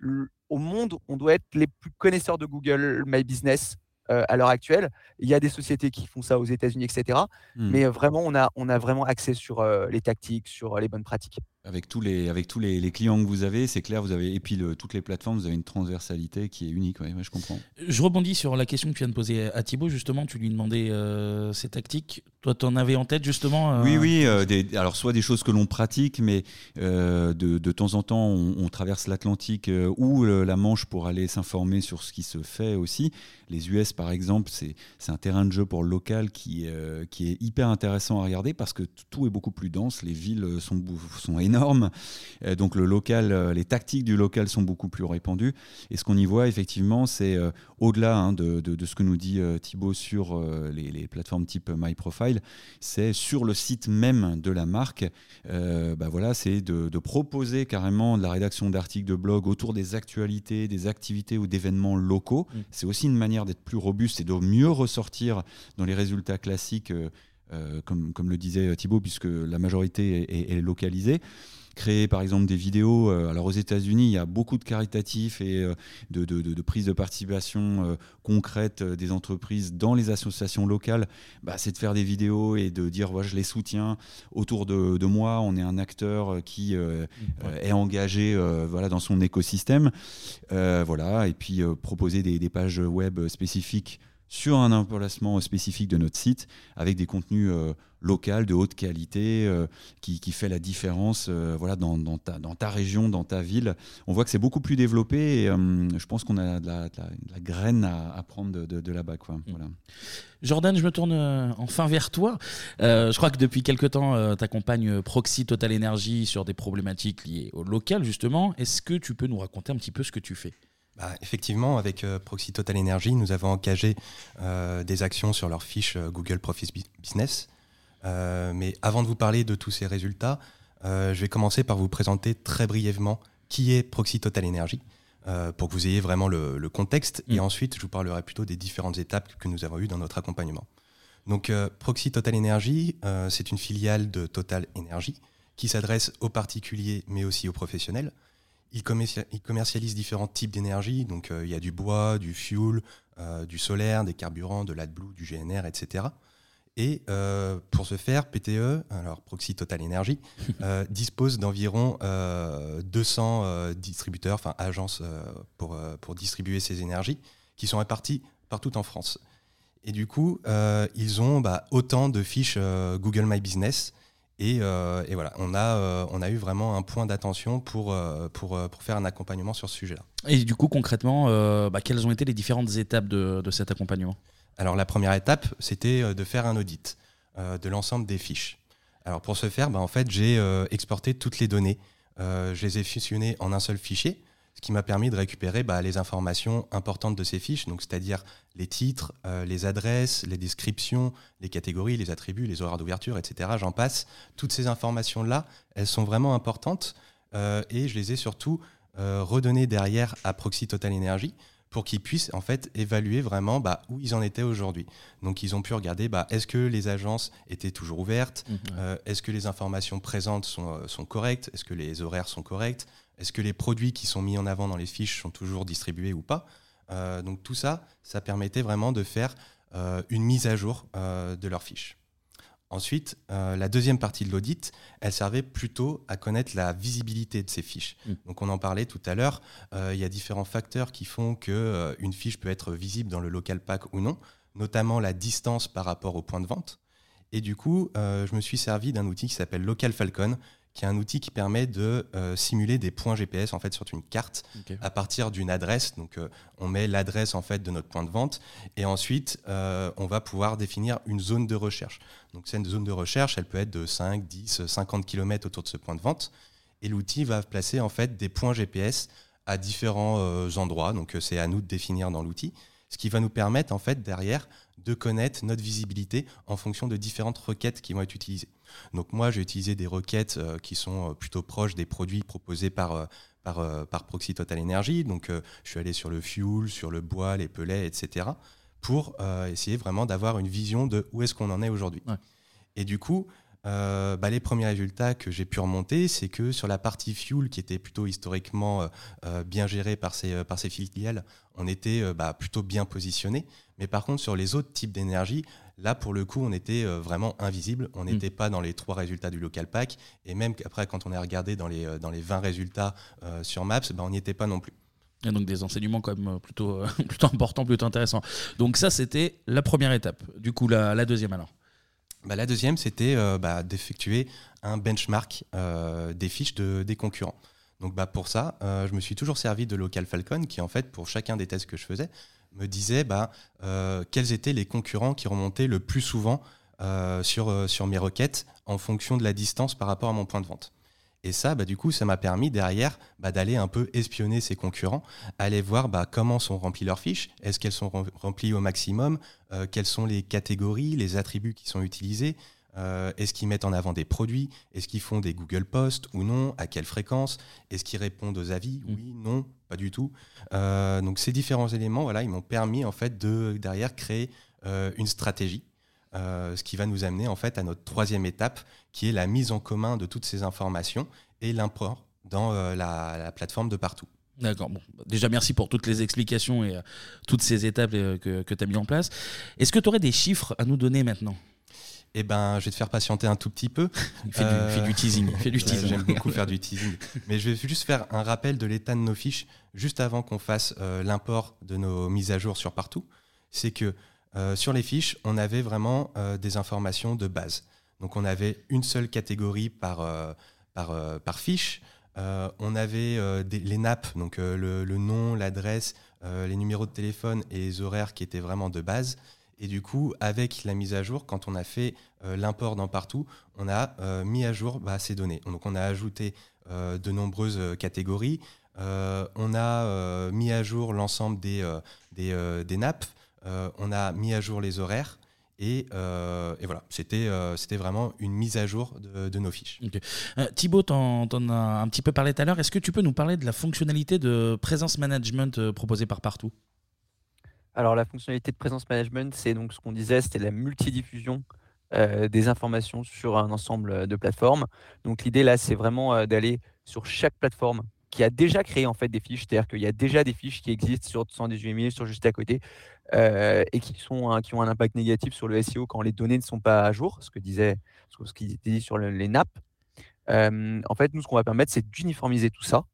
au monde, on doit être les plus connaisseurs de Google My Business euh, à l'heure actuelle. Il y a des sociétés qui font ça aux États-Unis, etc. Mmh. Mais vraiment, on a, on a vraiment accès sur euh, les tactiques, sur euh, les bonnes pratiques. Avec tous les, avec tous les, clients que vous avez, c'est clair, vous avez, et puis toutes les plateformes, vous avez une transversalité qui est unique, ouais, je comprends. Je rebondis sur la question que tu viens de poser à Thibaut, justement, tu lui demandais ces tactiques. Toi, tu en avais en tête, justement Oui, oui, alors soit des choses que l'on pratique, mais de, de, temps en temps, on, on traverse l'Atlantique ou la Manche pour aller s'informer sur ce qui se fait aussi. Les US, par exemple, c'est un terrain de jeu pour le local qui, euh, qui est hyper intéressant à regarder parce que tout est beaucoup plus dense, les villes sont, sont énormes, euh, donc le local, euh, les tactiques du local sont beaucoup plus répandues. Et ce qu'on y voit, effectivement, c'est au-delà hein, de, de, ce que nous dit Thibaut sur les, les, plateformes type MyProfile, c'est sur le site même de la marque, bah voilà, c'est de, de proposer carrément de la rédaction d'articles de blog autour des actualités, des activités ou d'événements locaux. Mmh. C'est aussi une manière d'être plus robuste et de mieux ressortir dans les résultats classiques, euh, euh, comme, comme le disait Thibault, puisque la majorité est localisée créer par exemple des vidéos. Euh, alors aux États-Unis, il y a beaucoup de caritatifs et euh, de, de, de, participation euh, concrète des entreprises dans les associations locales. Bah, c'est de faire des vidéos et de dire ouais, je les soutiens autour de, moi. On est un acteur qui est engagé voilà, dans son écosystème. voilà, et puis proposer des, des pages web spécifiques sur un emplacement spécifique de notre site avec des contenus euh, locaux de haute qualité euh, qui, qui, fait la différence euh, voilà, dans, dans, ta, dans, ta, région, dans ta ville. On voit que c'est beaucoup plus développé et je pense qu'on a de la, la, graine à, prendre de, de, là-bas. Quoi. Mm. Voilà. Jordan, je me tourne enfin vers toi. je crois que depuis quelque temps, tu accompagnes Proxy Total Energy sur des problématiques liées au local, justement. Est-ce que tu peux nous raconter un petit peu ce que tu fais? Bah, effectivement, avec euh, Proxy Total Energy, nous avons engagé euh, des actions sur leur fiche euh, Google Profit Business. mais avant de vous parler de tous ces résultats, je vais commencer par vous présenter très brièvement qui est Proxy Total Energy, pour que vous ayez vraiment le, contexte. Et mm. ensuite, je vous parlerai plutôt des différentes étapes que nous avons eues dans notre accompagnement. Donc, Proxy Total Energy, c'est une filiale de Total Energy qui s'adresse aux particuliers, mais aussi aux professionnels. Il commercialise différents types d'énergie. Donc, euh, il y a du bois, du fuel, euh, du solaire, des carburants, de l'AdBlue, du GNR, etc. Et euh, pour ce faire, PTE, alors Proxy Total Energy, <laughs> dispose d'environ 200 distributeurs, enfin agences pour, pour distribuer ces énergies, qui sont réparties partout en France. Et du coup, ils ont bah, autant de fiches Google My Business euh, et, voilà, on a, euh, on a eu vraiment un point d'attention pour, euh, pour, pour, faire un accompagnement sur ce sujet-là. Et du coup, concrètement, bah, quelles ont été les différentes étapes de, de cet accompagnement? Alors, la première étape, c'était de faire un audit de l'ensemble des fiches. Alors, pour ce faire, bah, en fait, j'ai exporté toutes les données. je les ai fusionnées en un seul fichier. Qui m'a permis de récupérer bah, les informations importantes de ces fiches, donc c'est-à-dire les titres, euh, les adresses, les descriptions, les catégories, les attributs, les horaires d'ouverture, etc. J'en passe. Toutes ces informations-là, elles sont vraiment importantes euh, et je les ai surtout euh, redonnées derrière à Proxy Total Energy pour qu'ils puissent en fait évaluer vraiment bah, où ils en étaient aujourd'hui. Donc ils ont pu regarder bah, est-ce que les agences étaient toujours ouvertes, mmh, est-ce que les informations présentes sont, sont correctes, est-ce que les horaires sont corrects, est-ce que les produits qui sont mis en avant dans les fiches sont toujours distribués ou pas euh, Donc tout ça, ça permettait vraiment de faire euh, une mise à jour euh, de leurs fiches. Ensuite, la deuxième partie de l'audit, elle servait plutôt à connaître la visibilité de ces fiches. Mm. Donc on en parlait tout à l'heure, il y a différents facteurs qui font qu'une fiche peut être visible dans le local pack ou non, notamment la distance par rapport au point de vente. Et du coup, je me suis servi d'un outil qui s'appelle Local Falcon, qui est un outil qui permet de euh, simuler des points GPS en fait sur une carte à partir d'une adresse. Donc euh, on met l'adresse en fait de notre point de vente et ensuite euh, on va pouvoir définir une zone de recherche. Donc cette zone de recherche, elle peut être de 5, 10, 50 km autour de ce point de vente et l'outil va placer en fait des points GPS à différents endroits. Donc c'est à nous de définir dans l'outil, ce qui va nous permettre en fait derrière de connaître notre visibilité en fonction de différentes requêtes qui vont être utilisées. Donc moi, j'ai utilisé des requêtes euh, qui sont euh, plutôt proches des produits proposés par, euh, par, par Proxy Total Energy. Donc je suis allé sur le fuel, sur le bois, les pelets, etc. pour essayer vraiment d'avoir une vision de où est-ce qu'on en est aujourd'hui. Et du coup, bah, les premiers résultats que j'ai pu remonter, c'est que sur la partie fuel, qui était plutôt historiquement bien gérée par ces, par ces filiales, on était bah, plutôt bien positionné. Mais par contre, sur les autres types d'énergie, Là, pour le coup, on était euh, vraiment invisible. On mm. n'était pas dans les trois résultats du local pack. Et même après, quand on a regardé dans les, euh, dans les 20 résultats euh, sur Maps, ben, on n'y était pas non plus. Et donc des enseignements quand même plutôt, <laughs> plutôt importants, plutôt intéressants. Donc ça, c'était la première étape. Du coup, la, deuxième alors bah, La deuxième, c'était bah, d'effectuer un benchmark des fiches de, des concurrents. Donc bah, pour ça, je me suis toujours servi de Local Falcon, qui en fait, pour chacun des tests que je faisais, me disait bah, euh, quels étaient les concurrents qui remontaient le plus souvent euh, sur, euh, sur mes requêtes en fonction de la distance par rapport à mon point de vente. Et ça, bah, du coup, ça m'a permis derrière bah, d'aller un peu espionner ces concurrents, aller voir bah, comment sont remplies leurs fiches, est-ce qu'elles sont remplies au maximum, quelles sont les catégories, les attributs qui sont utilisés, est-ce qu'ils mettent en avant des produits? Est-ce qu'ils font des Google Posts ou non? À quelle fréquence? Est-ce qu'ils répondent aux avis? Mmh. Oui, non, pas du tout. Euh, donc ces différents éléments, voilà, ils m'ont permis en fait de derrière créer euh, une stratégie, euh, ce qui va nous amener en fait à notre troisième étape, qui est la mise en commun de toutes ces informations et l'import dans la, plateforme de partout. D'accord. Bon, déjà, merci pour toutes les explications et toutes ces étapes que, que tu as mis en place. Est-ce que tu aurais des chiffres à nous donner maintenant? Eh ben, je vais te faire patienter un tout petit peu. <laughs> fais, du, teasing. <laughs> du teasing. J'aime beaucoup faire du teasing. <laughs> Mais je vais juste faire un rappel de l'état de nos fiches juste avant qu'on fasse euh, l'import de nos mises à jour sur partout. C'est que euh, sur les fiches, on avait vraiment euh, des informations de base. Donc on avait une seule catégorie par, par, par fiche. on avait les nappes, donc le, le, nom, l'adresse, les numéros de téléphone et les horaires qui étaient vraiment de base. Et du coup, avec la mise à jour, quand on a fait euh, l'import dans partout, on a euh, mis à jour bah, ces données. Donc on a ajouté euh, de nombreuses catégories. on a mis à jour l'ensemble des, des, nappes. on a mis à jour les horaires. Et, voilà, c'était vraiment une mise à jour de, nos fiches. Thibaut, tu en, as un petit peu parlé tout à l'heure. Est-ce que tu peux nous parler de la fonctionnalité de présence management proposée par Partout? Alors la fonctionnalité de présence management, c'est donc ce qu'on disait, c'était la multidiffusion euh, des informations sur un ensemble euh, de plateformes. Donc l'idée là, c'est vraiment euh, d'aller sur chaque plateforme qui a déjà créé en fait des fiches, c'est-à-dire qu'il y a déjà des fiches qui existent sur 118 000, sur juste à côté, et qui, sont, qui ont un impact négatif sur le SEO quand les données ne sont pas à jour, ce que disait, ce qui était dit sur les nappes. en fait, nous, ce qu'on va permettre, c'est d'uniformiser tout ça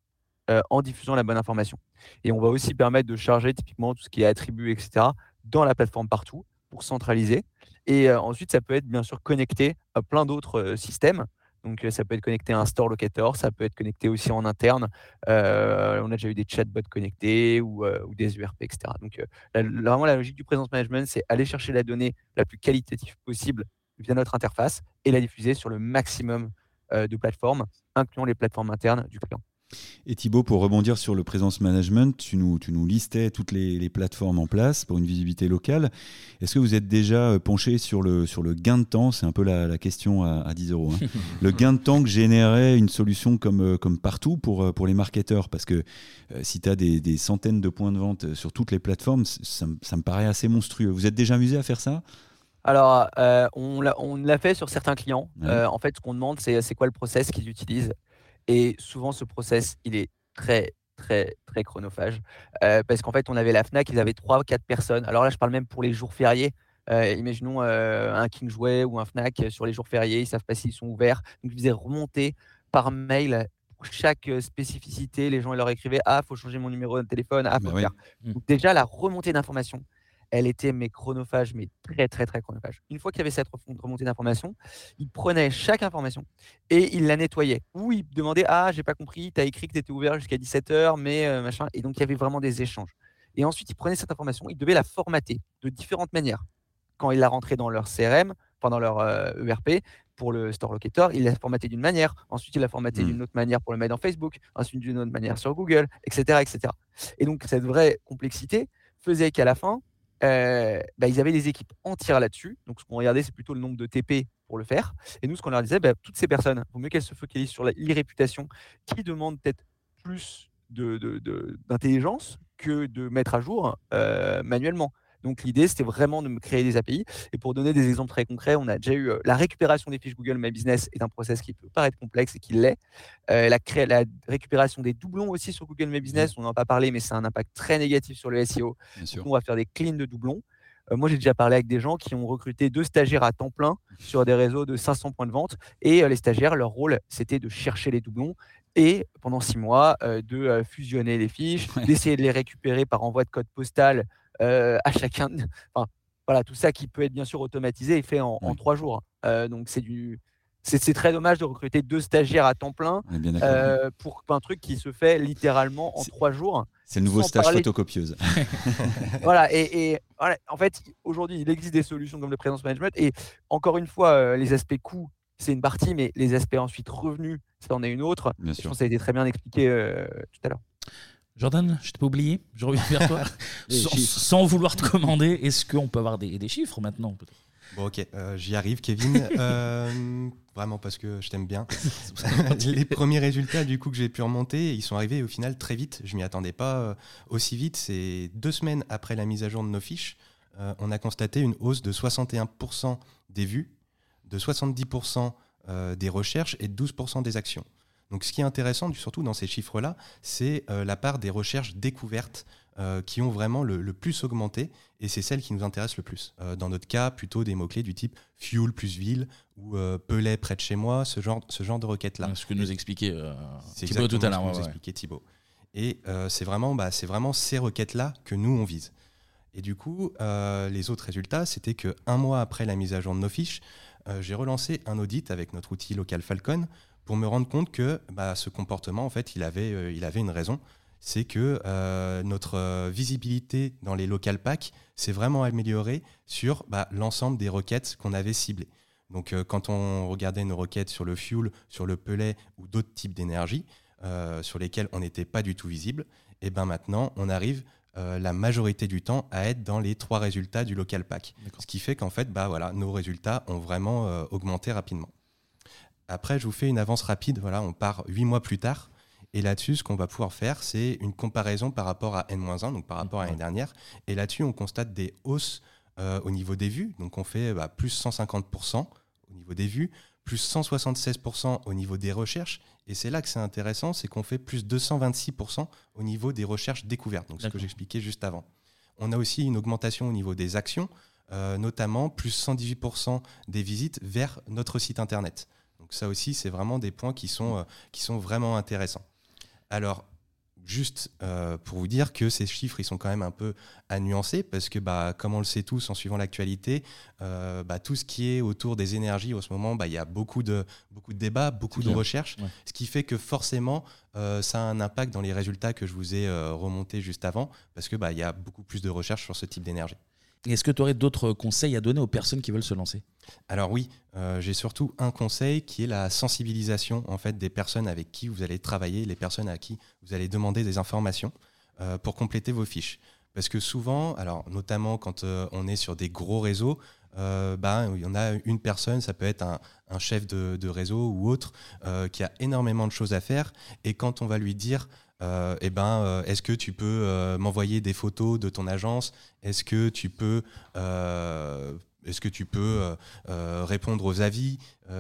euh, en diffusant la bonne information. Et on va aussi permettre de charger typiquement tout ce qui est attributs, etc., dans la plateforme partout pour centraliser. Et euh, ensuite, ça peut être bien sûr connecté à plein d'autres euh, systèmes. Donc, ça peut être connecté à un store locator, ça peut être connecté aussi en interne. on a déjà eu des chatbots connectés ou, des URP, etc. Donc, vraiment, la logique du présence management, c'est aller chercher la donnée la plus qualitative possible via notre interface et la diffuser sur le maximum de plateformes, incluant les plateformes internes du client. Et Thibaut, pour rebondir sur le présence management, tu nous, tu nous listais toutes les, plateformes en place pour une visibilité locale. Est-ce que vous êtes déjà euh, penché sur le, sur le gain de temps? C'est un peu la, question à, 10 euros. Hein. <laughs> le gain de temps que générait une solution comme, euh, comme partout pour, euh, pour les marketeurs? Parce que si tu as des, des, centaines de points de vente sur toutes les plateformes, ça, ça me paraît assez monstrueux. Vous êtes déjà amusé à faire ça? Alors, on l'a fait sur certains clients. en fait, ce qu'on demande, c'est quoi le process qu'ils utilisent? Et souvent, ce process, il est très, très, très chronophage. Euh, parce qu'en fait, on avait la FNAC, ils avaient 3 4 personnes. Alors là, je parle même pour les jours fériés. Euh, imaginons euh, un King Jouet ou un FNAC sur les jours fériés, ils ne savent pas s'ils sont ouverts. Donc, ils faisaient remonter par mail pour chaque spécificité. Les gens ils leur écrivaient Ah, il faut changer mon numéro de téléphone. Ah, faut bah faire. Mmh. Donc, déjà, la remontée d'informations, elle était mais chronophage, mais très très très chronophage. Une fois qu'il y avait cette remontée d'informations, il prenait chaque information et il la nettoyait. Ou il demandait Ah, j'ai pas compris, tu as écrit que tu étais ouvert jusqu'à 17h, mais euh, machin. Et donc il y avait vraiment des échanges. Et ensuite, il prenait cette information, il devait la formater de différentes manières. Quand il la rentrait dans leur CRM, enfin dans leur ERP, e pour le store locator, il l'a formaté d'une manière, ensuite il l'a formaté mmh. d'une autre manière pour le mettre dans Facebook, ensuite d'une autre manière sur Google, etc., etc. Et donc cette vraie complexité faisait qu'à la fin, euh, bah, ils avaient des équipes entières là-dessus. Donc, ce qu'on regardait, c'est plutôt le nombre de TP pour le faire. Et nous, ce qu'on leur disait, bah, toutes ces personnes, il vaut mieux qu'elles se focalisent sur l'irréputation, qui demande peut-être plus d'intelligence que de mettre à jour euh, manuellement. Donc l'idée, c'était vraiment de me créer des API. Et pour donner des exemples très concrets, on a déjà eu euh, la récupération des fiches Google My Business est un process qui peut paraître complexe et qui l'est. Euh, la, la, récupération des doublons aussi sur Google My Business, mmh. on n'en a pas parlé, mais c'est un impact très négatif sur le SEO. on va faire des cleans de doublons. Euh, moi, j'ai déjà parlé avec des gens qui ont recruté deux stagiaires à temps plein sur des réseaux de 500 points de vente. Et les stagiaires, leur rôle, c'était de chercher les doublons et pendant six mois, de fusionner les fiches, d'essayer de les récupérer par envoi de code postal à chacun. Enfin, voilà, tout ça qui peut être bien sûr automatisé et fait en, trois jours. Euh, donc c'est du, c'est très dommage de recruter deux stagiaires à temps plein euh, pour un truc qui se fait littéralement en trois jours. C'est le nouveau stage photocopieuse. <laughs> voilà, et, en fait, aujourd'hui, il existe des solutions comme le présence management. Et encore une fois, les aspects coûts, c'est une partie, mais les aspects ensuite revenus, ça en est une autre. je pense que ça a été très bien expliqué tout à l'heure. Jordan, je t'ai pas oublié, je reviens vers toi. <laughs> sans, vouloir te commander, est-ce qu'on peut avoir des, chiffres maintenant Bon, ok, euh, j'y arrive, Kevin. <laughs> Euh, vraiment parce que je t'aime bien. <laughs> les premiers résultats du coup que j'ai pu remonter, ils sont arrivés au final très vite. Je m'y attendais pas euh, aussi vite. C'est deux semaines après la mise à jour de nos fiches, on a constaté une hausse de 61% des vues, de 70% des recherches et de 12% des actions. Donc ce qui est intéressant, surtout dans ces chiffres-là, c'est euh, la part des recherches découvertes euh, qui ont vraiment le, plus augmenté, et c'est celles qui nous intéressent le plus. Euh, dans notre cas, plutôt des mots-clés du type fuel plus ville ou Pelé près de chez moi, ce genre, ce genre de requêtes-là. Ce que nous expliquait Thibaut tout à l'heure. expliquait Thibaut. Et c'est vraiment, bah, vraiment ces requêtes-là que nous, on vise. Et du coup, les autres résultats, c'était qu'un mois après la mise à jour de nos fiches, j'ai relancé un audit avec notre outil local Falcon pour me rendre compte que bah, ce comportement, en fait, il avait, euh, il avait une raison. C'est que euh, notre euh, visibilité dans les local packs s'est vraiment améliorée sur bah, l'ensemble des requêtes qu'on avait ciblées. Donc, quand on regardait nos requêtes sur le fuel, sur le pellet ou d'autres types d'énergie, sur lesquels on n'était pas du tout visible, et eh ben maintenant, on arrive la majorité du temps à être dans les trois résultats du local pack. Ce qui fait qu'en fait, bah, voilà, nos résultats ont vraiment augmenté rapidement. Après, je vous fais une avance rapide. Voilà, on part huit mois plus tard. Et là-dessus, ce qu'on va pouvoir faire, c'est une comparaison par rapport à N-1, donc par rapport à l'année dernière. Et là-dessus, on constate des hausses euh, au niveau des vues. Donc on fait bah, plus 150% au niveau des vues, plus 176% au niveau des recherches. Et c'est là que c'est intéressant, c'est qu'on fait plus 226% au niveau des recherches découvertes, donc ce que j'expliquais juste avant. On a aussi une augmentation au niveau des actions, euh, notamment plus 118% des visites vers notre site internet. Donc ça aussi, c'est vraiment des points qui sont, euh, qui sont vraiment intéressants. Alors, juste euh, pour vous dire que ces chiffres, ils sont quand même un peu à nuancer, parce que, bah, comme on le sait tous en suivant l'actualité, euh, bah, tout ce qui est autour des énergies, en ce moment, bah, il y a beaucoup de, beaucoup de débats, beaucoup de recherches, ce qui fait que forcément, ça a un impact dans les résultats que je vous ai remontés juste avant, parce qu'il bah, y a beaucoup plus de recherches sur ce type d'énergie. Est-ce que tu aurais d'autres conseils à donner aux personnes qui veulent se lancer? Alors oui, euh, j'ai surtout un conseil qui est la sensibilisation en fait des personnes avec qui vous allez travailler, les personnes à qui vous allez demander des informations euh, pour compléter vos fiches. Parce que souvent, notamment quand euh, on est sur des gros réseaux, ben, il y en a une personne, ça peut être un, chef de, réseau ou autre, qui a énormément de choses à faire. Et quand on va lui dire, euh, eh ben, euh, est-ce que tu peux euh, m'envoyer des photos de ton agence? Est-ce que tu peux, est-ce que tu peux répondre aux avis?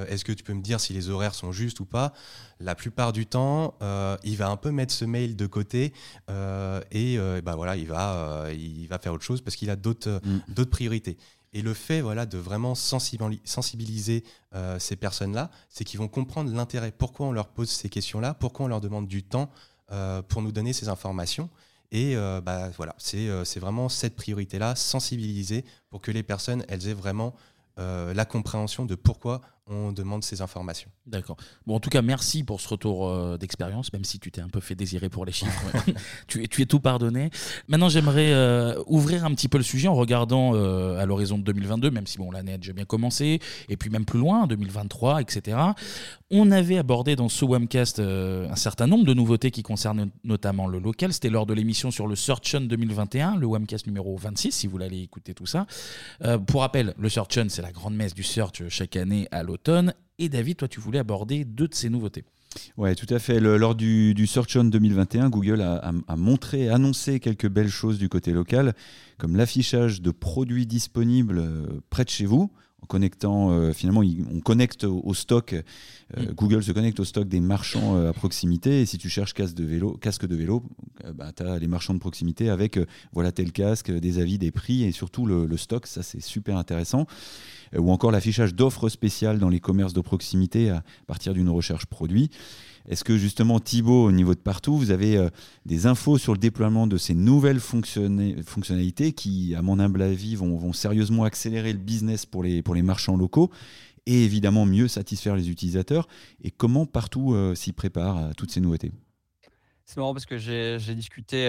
Est-ce que tu peux me dire si les horaires sont justes ou pas? La plupart du temps, il va un peu mettre ce mail de côté et bah voilà, il va, il va faire autre chose parce qu'il a d'autres, mm. d'autres priorités. Et le fait voilà, de vraiment sensibiliser ces personnes-là, c'est qu'ils vont comprendre l'intérêt. Pourquoi on leur pose ces questions-là? Pourquoi on leur demande du temps pour nous donner ces informations. Et euh, bah, voilà, euh, c'est vraiment cette priorité-là, sensibiliser pour que les personnes, elles aient vraiment la compréhension de pourquoi on demande ces informations. D'accord. Bon, en tout cas, merci pour ce retour euh, d'expérience, même si tu t'es un peu fait désirer pour les chiffres. <laughs> tu, es, tu es tout pardonné. Maintenant, j'aimerais euh, ouvrir un petit peu le sujet en regardant euh, à l'horizon de 2022, même si bon, l'année a déjà bien commencé, et puis même plus loin, 2023, etc. On avait abordé dans ce webcast un certain nombre de nouveautés qui concernent notamment le local. C'était lors de l'émission sur le Search On 2021, le webcast numéro 26, si vous aller écouter tout ça. pour rappel, le Search On, c'est la grande messe du search chaque année à l'automne et David, toi, tu voulais aborder deux de ces nouveautés. Ouais, tout à fait. lors du, Search On 2021, Google a, montré, annoncé quelques belles choses du côté local, comme l'affichage de produits disponibles euh, près de chez vous, en connectant, euh, finalement, on connecte au, stock, euh, mm. Google se connecte au stock des marchands à proximité, et si tu cherches casque de vélo, casque de vélo bah, tu as les marchands de proximité avec, voilà tel casque, des avis, des prix, et surtout le, le stock, ça c'est super intéressant. Euh, ou encore l'affichage d'offres spéciales dans les commerces de proximité à partir d'une recherche produit. Est-ce que justement Thibaut, au niveau de partout, vous avez euh, des infos sur le déploiement de ces nouvelles fonctionnalités qui, à mon humble avis, vont, sérieusement accélérer le business pour les, marchands locaux et évidemment mieux satisfaire les utilisateurs? Et comment partout euh, s'y prépare à toutes ces nouveautés? C'est marrant parce que j'ai discuté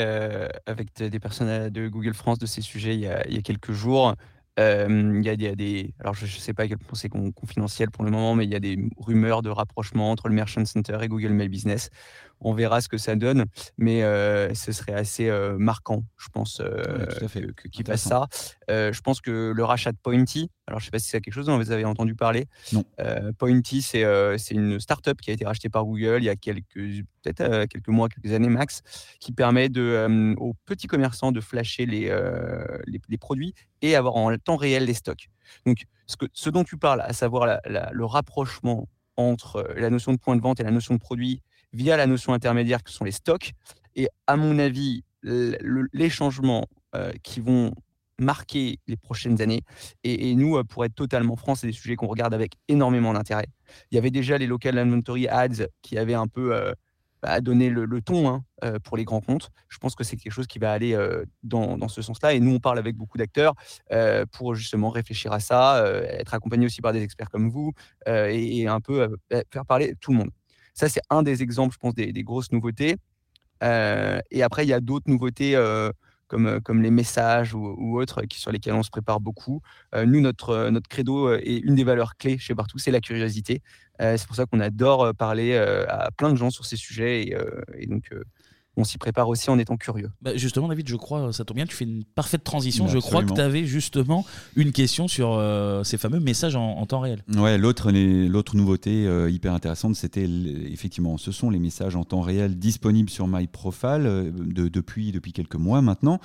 avec des personnes de Google France de ces sujets il y a quelques jours. Il y, a des, alors je ne sais pas à quel point c'est confidentiel pour le moment, mais il y a des rumeurs de rapprochement entre le Merchant Center et Google My Business on verra ce que ça donne, mais euh, ce serait assez euh, marquant, je pense, euh, que, fasse ça. je pense que le rachat de Pointy, alors je ne sais pas si c'est quelque chose dont vous avez entendu parler. Non. Pointy, c'est, c'est une start-up qui a été rachetée par Google il y a quelques, peut-être quelques mois, quelques années max, qui permet de, aux petits commerçants de flasher les, les, produits et avoir en temps réel les stocks. Donc, ce, que, ce dont tu parles, à savoir le rapprochement entre la notion de point de vente et la notion de produit via la notion intermédiaire que sont les stocks. Et à mon avis, les changements euh, qui vont marquer les prochaines années. Et, nous, euh, pour être totalement franc, c'est des sujets qu'on regarde avec énormément d'intérêt. Il y avait déjà les local inventory ads qui avaient un peu euh, bah, donné le, ton hein, pour les grands comptes. Je pense que c'est quelque chose qui va aller dans, ce sens-là. Et nous, on parle avec beaucoup d'acteurs pour justement réfléchir à ça, être accompagné aussi par des experts comme vous et, et, un peu faire parler tout le monde. Ça, c'est un des exemples, je pense, des, grosses nouveautés. Euh, et après, il y a d'autres nouveautés euh, comme, euh, comme les messages ou, autres sur lesquels on se prépare beaucoup. nous, notre, notre credo et une des valeurs clés chez Partout, c'est la curiosité. c'est pour ça qu'on adore parler à plein de gens sur ces sujets. Et, et donc, on s'y prépare aussi en étant curieux. Bah, justement, David, je crois, ça tombe bien, tu fais une parfaite transition. je crois que tu avais justement une question sur euh, ces fameux messages en, temps réel. Ouais, l'autre, l'autre nouveauté euh, hyper intéressante, c'était effectivement, ce sont les messages en temps réel disponibles sur MyProfile euh, de, depuis, depuis quelques mois maintenant.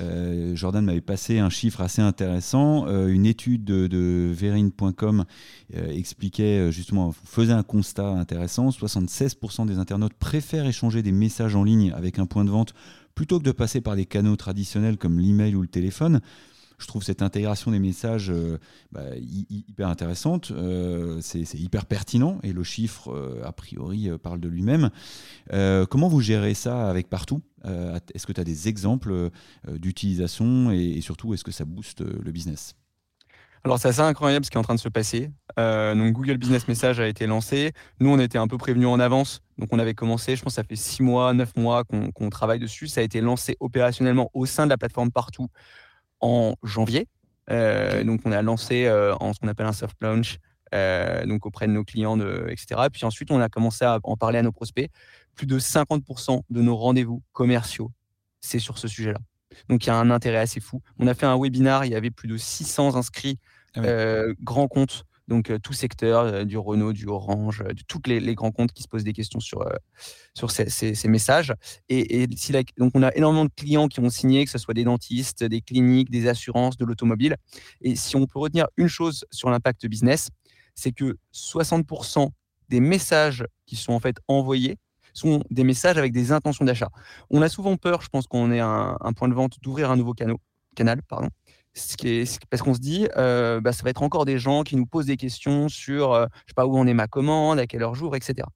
Euh, Jordan m'avait passé un chiffre assez intéressant. Euh, une étude de, Verine.com euh, expliquait justement, faisait un constat intéressant. 76% des internautes préfèrent échanger des messages en ligne avec un point de vente plutôt que de passer par des canaux traditionnels comme l'email ou le téléphone je trouve cette intégration des messages euh, bah, hyper intéressante. Euh, c'est hyper pertinent et le chiffre, euh, a priori, parle de lui-même. comment vous gérez ça avec partout? Est-ce que tu as des exemples d'utilisation et, surtout, est-ce que ça booste le business? Alors c'est assez incroyable ce qui est en train de se passer. donc Google Business Message a été lancé. Nous, on était un peu prévenus en avance. Donc on avait commencé, je pense ça fait six mois, neuf mois qu'on travaille dessus. Ça a été lancé opérationnellement au sein de la plateforme partout en janvier. Donc, on a lancé en ce qu'on appelle un soft launch donc auprès de nos clients, de, etc. Puis ensuite, on a commencé à en parler à nos prospects. Plus de 50% de nos rendez-vous commerciaux, c'est sur ce sujet-là. Donc il y a un intérêt assez fou. On a fait un webinar, il y avait plus de 600 inscrits, ah grands comptes donc euh, tout secteur, euh, du Renault, du Orange, euh, de tous les, grands comptes qui se posent des questions sur, sur ces, messages. Et, donc on a énormément de clients qui ont signé, que ce soit des dentistes, des cliniques, des assurances, de l'automobile. Et si on peut retenir une chose sur l'impact business, c'est que 60% des messages qui sont en fait envoyés sont des messages avec des intentions d'achat. On a souvent peur, je pense qu'on est un, un point de vente, d'ouvrir un nouveau canal, canal pardon, parce qu'on se dit, euh, bah, ça va être encore des gens qui nous posent des questions sur, euh, je sais pas où on est ma commande, à quelle heure j'ouvre, etc.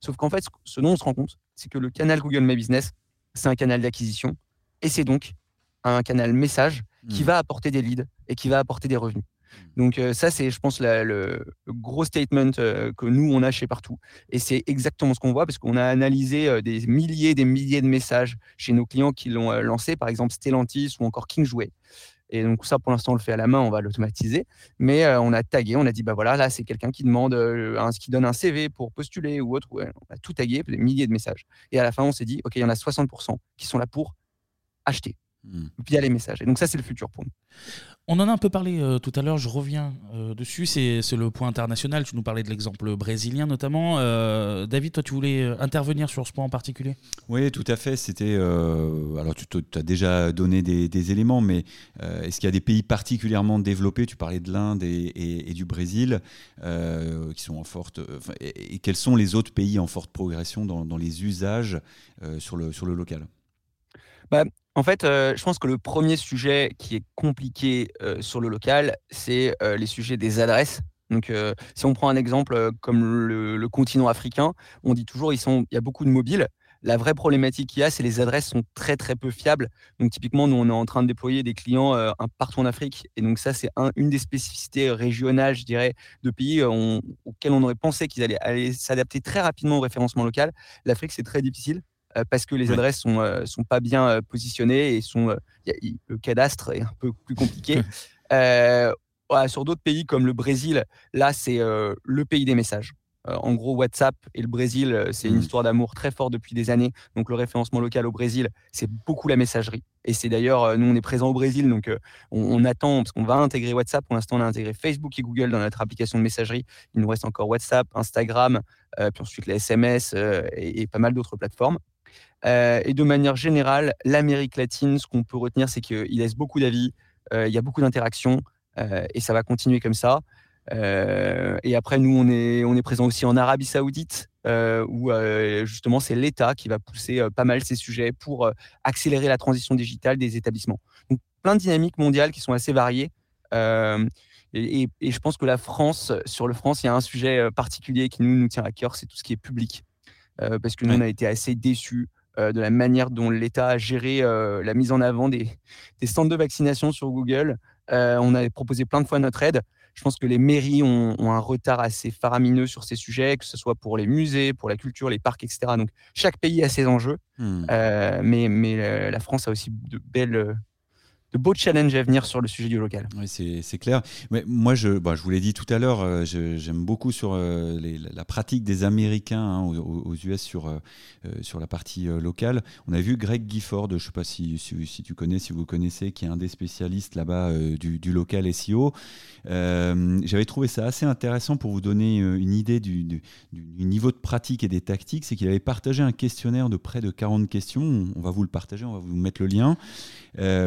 Sauf qu'en fait, ce dont on se rend compte, c'est que le canal Google My Business, c'est un canal d'acquisition et c'est donc un canal message qui mmh. va apporter des leads et qui va apporter des revenus. Mmh. Donc euh, ça, c'est, je pense, le, gros statement que nous, on a chez Partout. Et c'est exactement ce qu'on voit parce qu'on a analysé des milliers et des milliers de messages chez nos clients qui l'ont lancé, par exemple Stellantis ou encore Kingsway. Et donc ça, pour l'instant, on le fait à la main, on va l'automatiser. Mais euh, on a tagué, on a dit, bah voilà, là, c'est quelqu'un qui demande, euh, un, qui donne un CV pour postuler ou autre. on a tout tagué, des milliers de messages. Et à la fin, on s'est dit, OK, il y en a 60% qui sont là pour acheter mmh. via les messages. Et donc ça, c'est le futur pour nous. On en a un peu parlé euh, tout à l'heure, je reviens euh, dessus, c'est le point international, tu nous parlais de l'exemple brésilien notamment. Euh, David, toi tu voulais intervenir sur ce point en particulier? Oui, tout à fait, c'était... alors tu as déjà donné des, éléments, mais est-ce qu'il y a des pays particulièrement développés, tu parlais de l'Inde et, du Brésil, qui sont en forte... Et, quels sont les autres pays en forte progression dans, les usages sur, le, sur le local? Bah, en fait, euh, je pense que le premier sujet qui est compliqué euh, sur le local, c'est euh, les sujets des adresses. Donc, si on prend un exemple comme le, continent africain, on dit toujours il y a beaucoup de mobiles. La vraie problématique qu'il y a, c'est les adresses sont très très peu fiables. Donc typiquement, nous on est en train de déployer des clients partout en Afrique, et donc ça c'est une des spécificités régionales, je dirais, de pays auxquels on aurait pensé qu'ils allaient s'adapter très rapidement au référencement local. L'Afrique c'est très difficile. Euh, parce que les adresses sont, euh, sont pas bien euh, positionnées et sont, le cadastre est un peu plus compliqué. <laughs> sur d'autres pays comme le Brésil, là, c'est le pays des messages. en gros, WhatsApp et le Brésil, c'est une mmh. histoire d'amour très forte depuis des années. Donc, le référencement local au Brésil, c'est beaucoup la messagerie. Et c'est d'ailleurs, nous, on est présent au Brésil, donc on, attend, parce qu'on va intégrer WhatsApp. Pour l'instant, on a intégré Facebook et Google dans notre application de messagerie. Il nous reste encore WhatsApp, Instagram, puis ensuite les SMS et, pas mal d'autres plateformes. Euh, et de manière générale, l'Amérique latine, ce qu'on peut retenir, c'est qu'il laisse beaucoup d'avis, euh, il y a beaucoup d'interactions, euh, et ça va continuer comme ça. et après, nous, on est, on présent aussi en Arabie Saoudite, où justement, c'est l'État qui va pousser pas mal ces sujets pour accélérer la transition digitale des établissements. Donc, plein de dynamiques mondiales qui sont assez variées. Et, je pense que la France, sur le France, il y a un sujet particulier qui nous, nous tient à cœur, c'est tout ce qui est public. Parce que nous, on a été assez déçus de la manière dont l'État a géré la mise en avant <laughs> des, centres de vaccination sur Google. On a proposé plein de fois notre aide. Je pense que les mairies ont, un retard assez faramineux sur ces sujets, que ce soit pour les musées, pour la culture, les parcs, etc. Donc chaque pays a ses enjeux, mmh. mais, mais la France a aussi de belles de beaux challenges à venir sur le sujet du local. Oui, c'est clair. Mais moi, je, bah, je vous l'ai dit tout à l'heure, euh, j'aime beaucoup sur euh, la pratique des Américains hein, aux, US sur, euh, sur la partie locale. On a vu Greg Gifford, je ne sais pas si, tu connais, si vous connaissez, qui est un des spécialistes là-bas du, du, local SEO. J'avais trouvé ça assez intéressant pour vous donner une idée du, du niveau de pratique et des tactiques. C'est qu'il avait partagé un questionnaire de près de 40 questions. On va vous le partager, on va vous mettre le lien.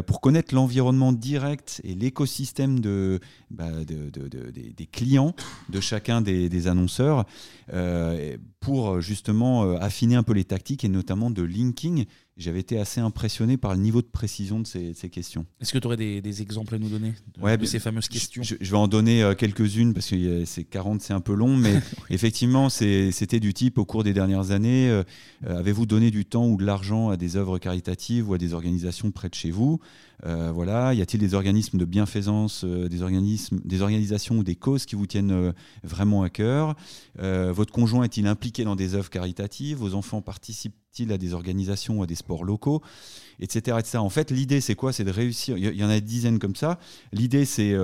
Pour connaître l'environnement direct et l'écosystème de, bah, des, clients de chacun des, annonceurs euh, pour justement euh, affiner un peu les tactiques et notamment de linking j'avais été assez impressionné par le niveau de précision de ces, questions. Est-ce que tu aurais des, exemples à nous donner de, ces fameuses questions je, vais en donner euh, quelques-unes parce que c'est 40, c'est un peu long, mais <laughs> effectivement, c'était du type au cours des dernières années, euh, euh, avez-vous donné du temps ou de l'argent à des œuvres caritatives ou à des organisations près de chez vous? Voilà, y a-t-il des organismes de bienfaisance, des organismes, des organisations ou des causes qui vous tiennent vraiment à cœur? Votre conjoint est-il impliqué dans des œuvres caritatives? Vos enfants à des organisations à des sports locaux Etc. etc. En fait, l'idée, c'est quoi? C'est de réussir. Il y en a des dizaines comme ça. L'idée, c'est.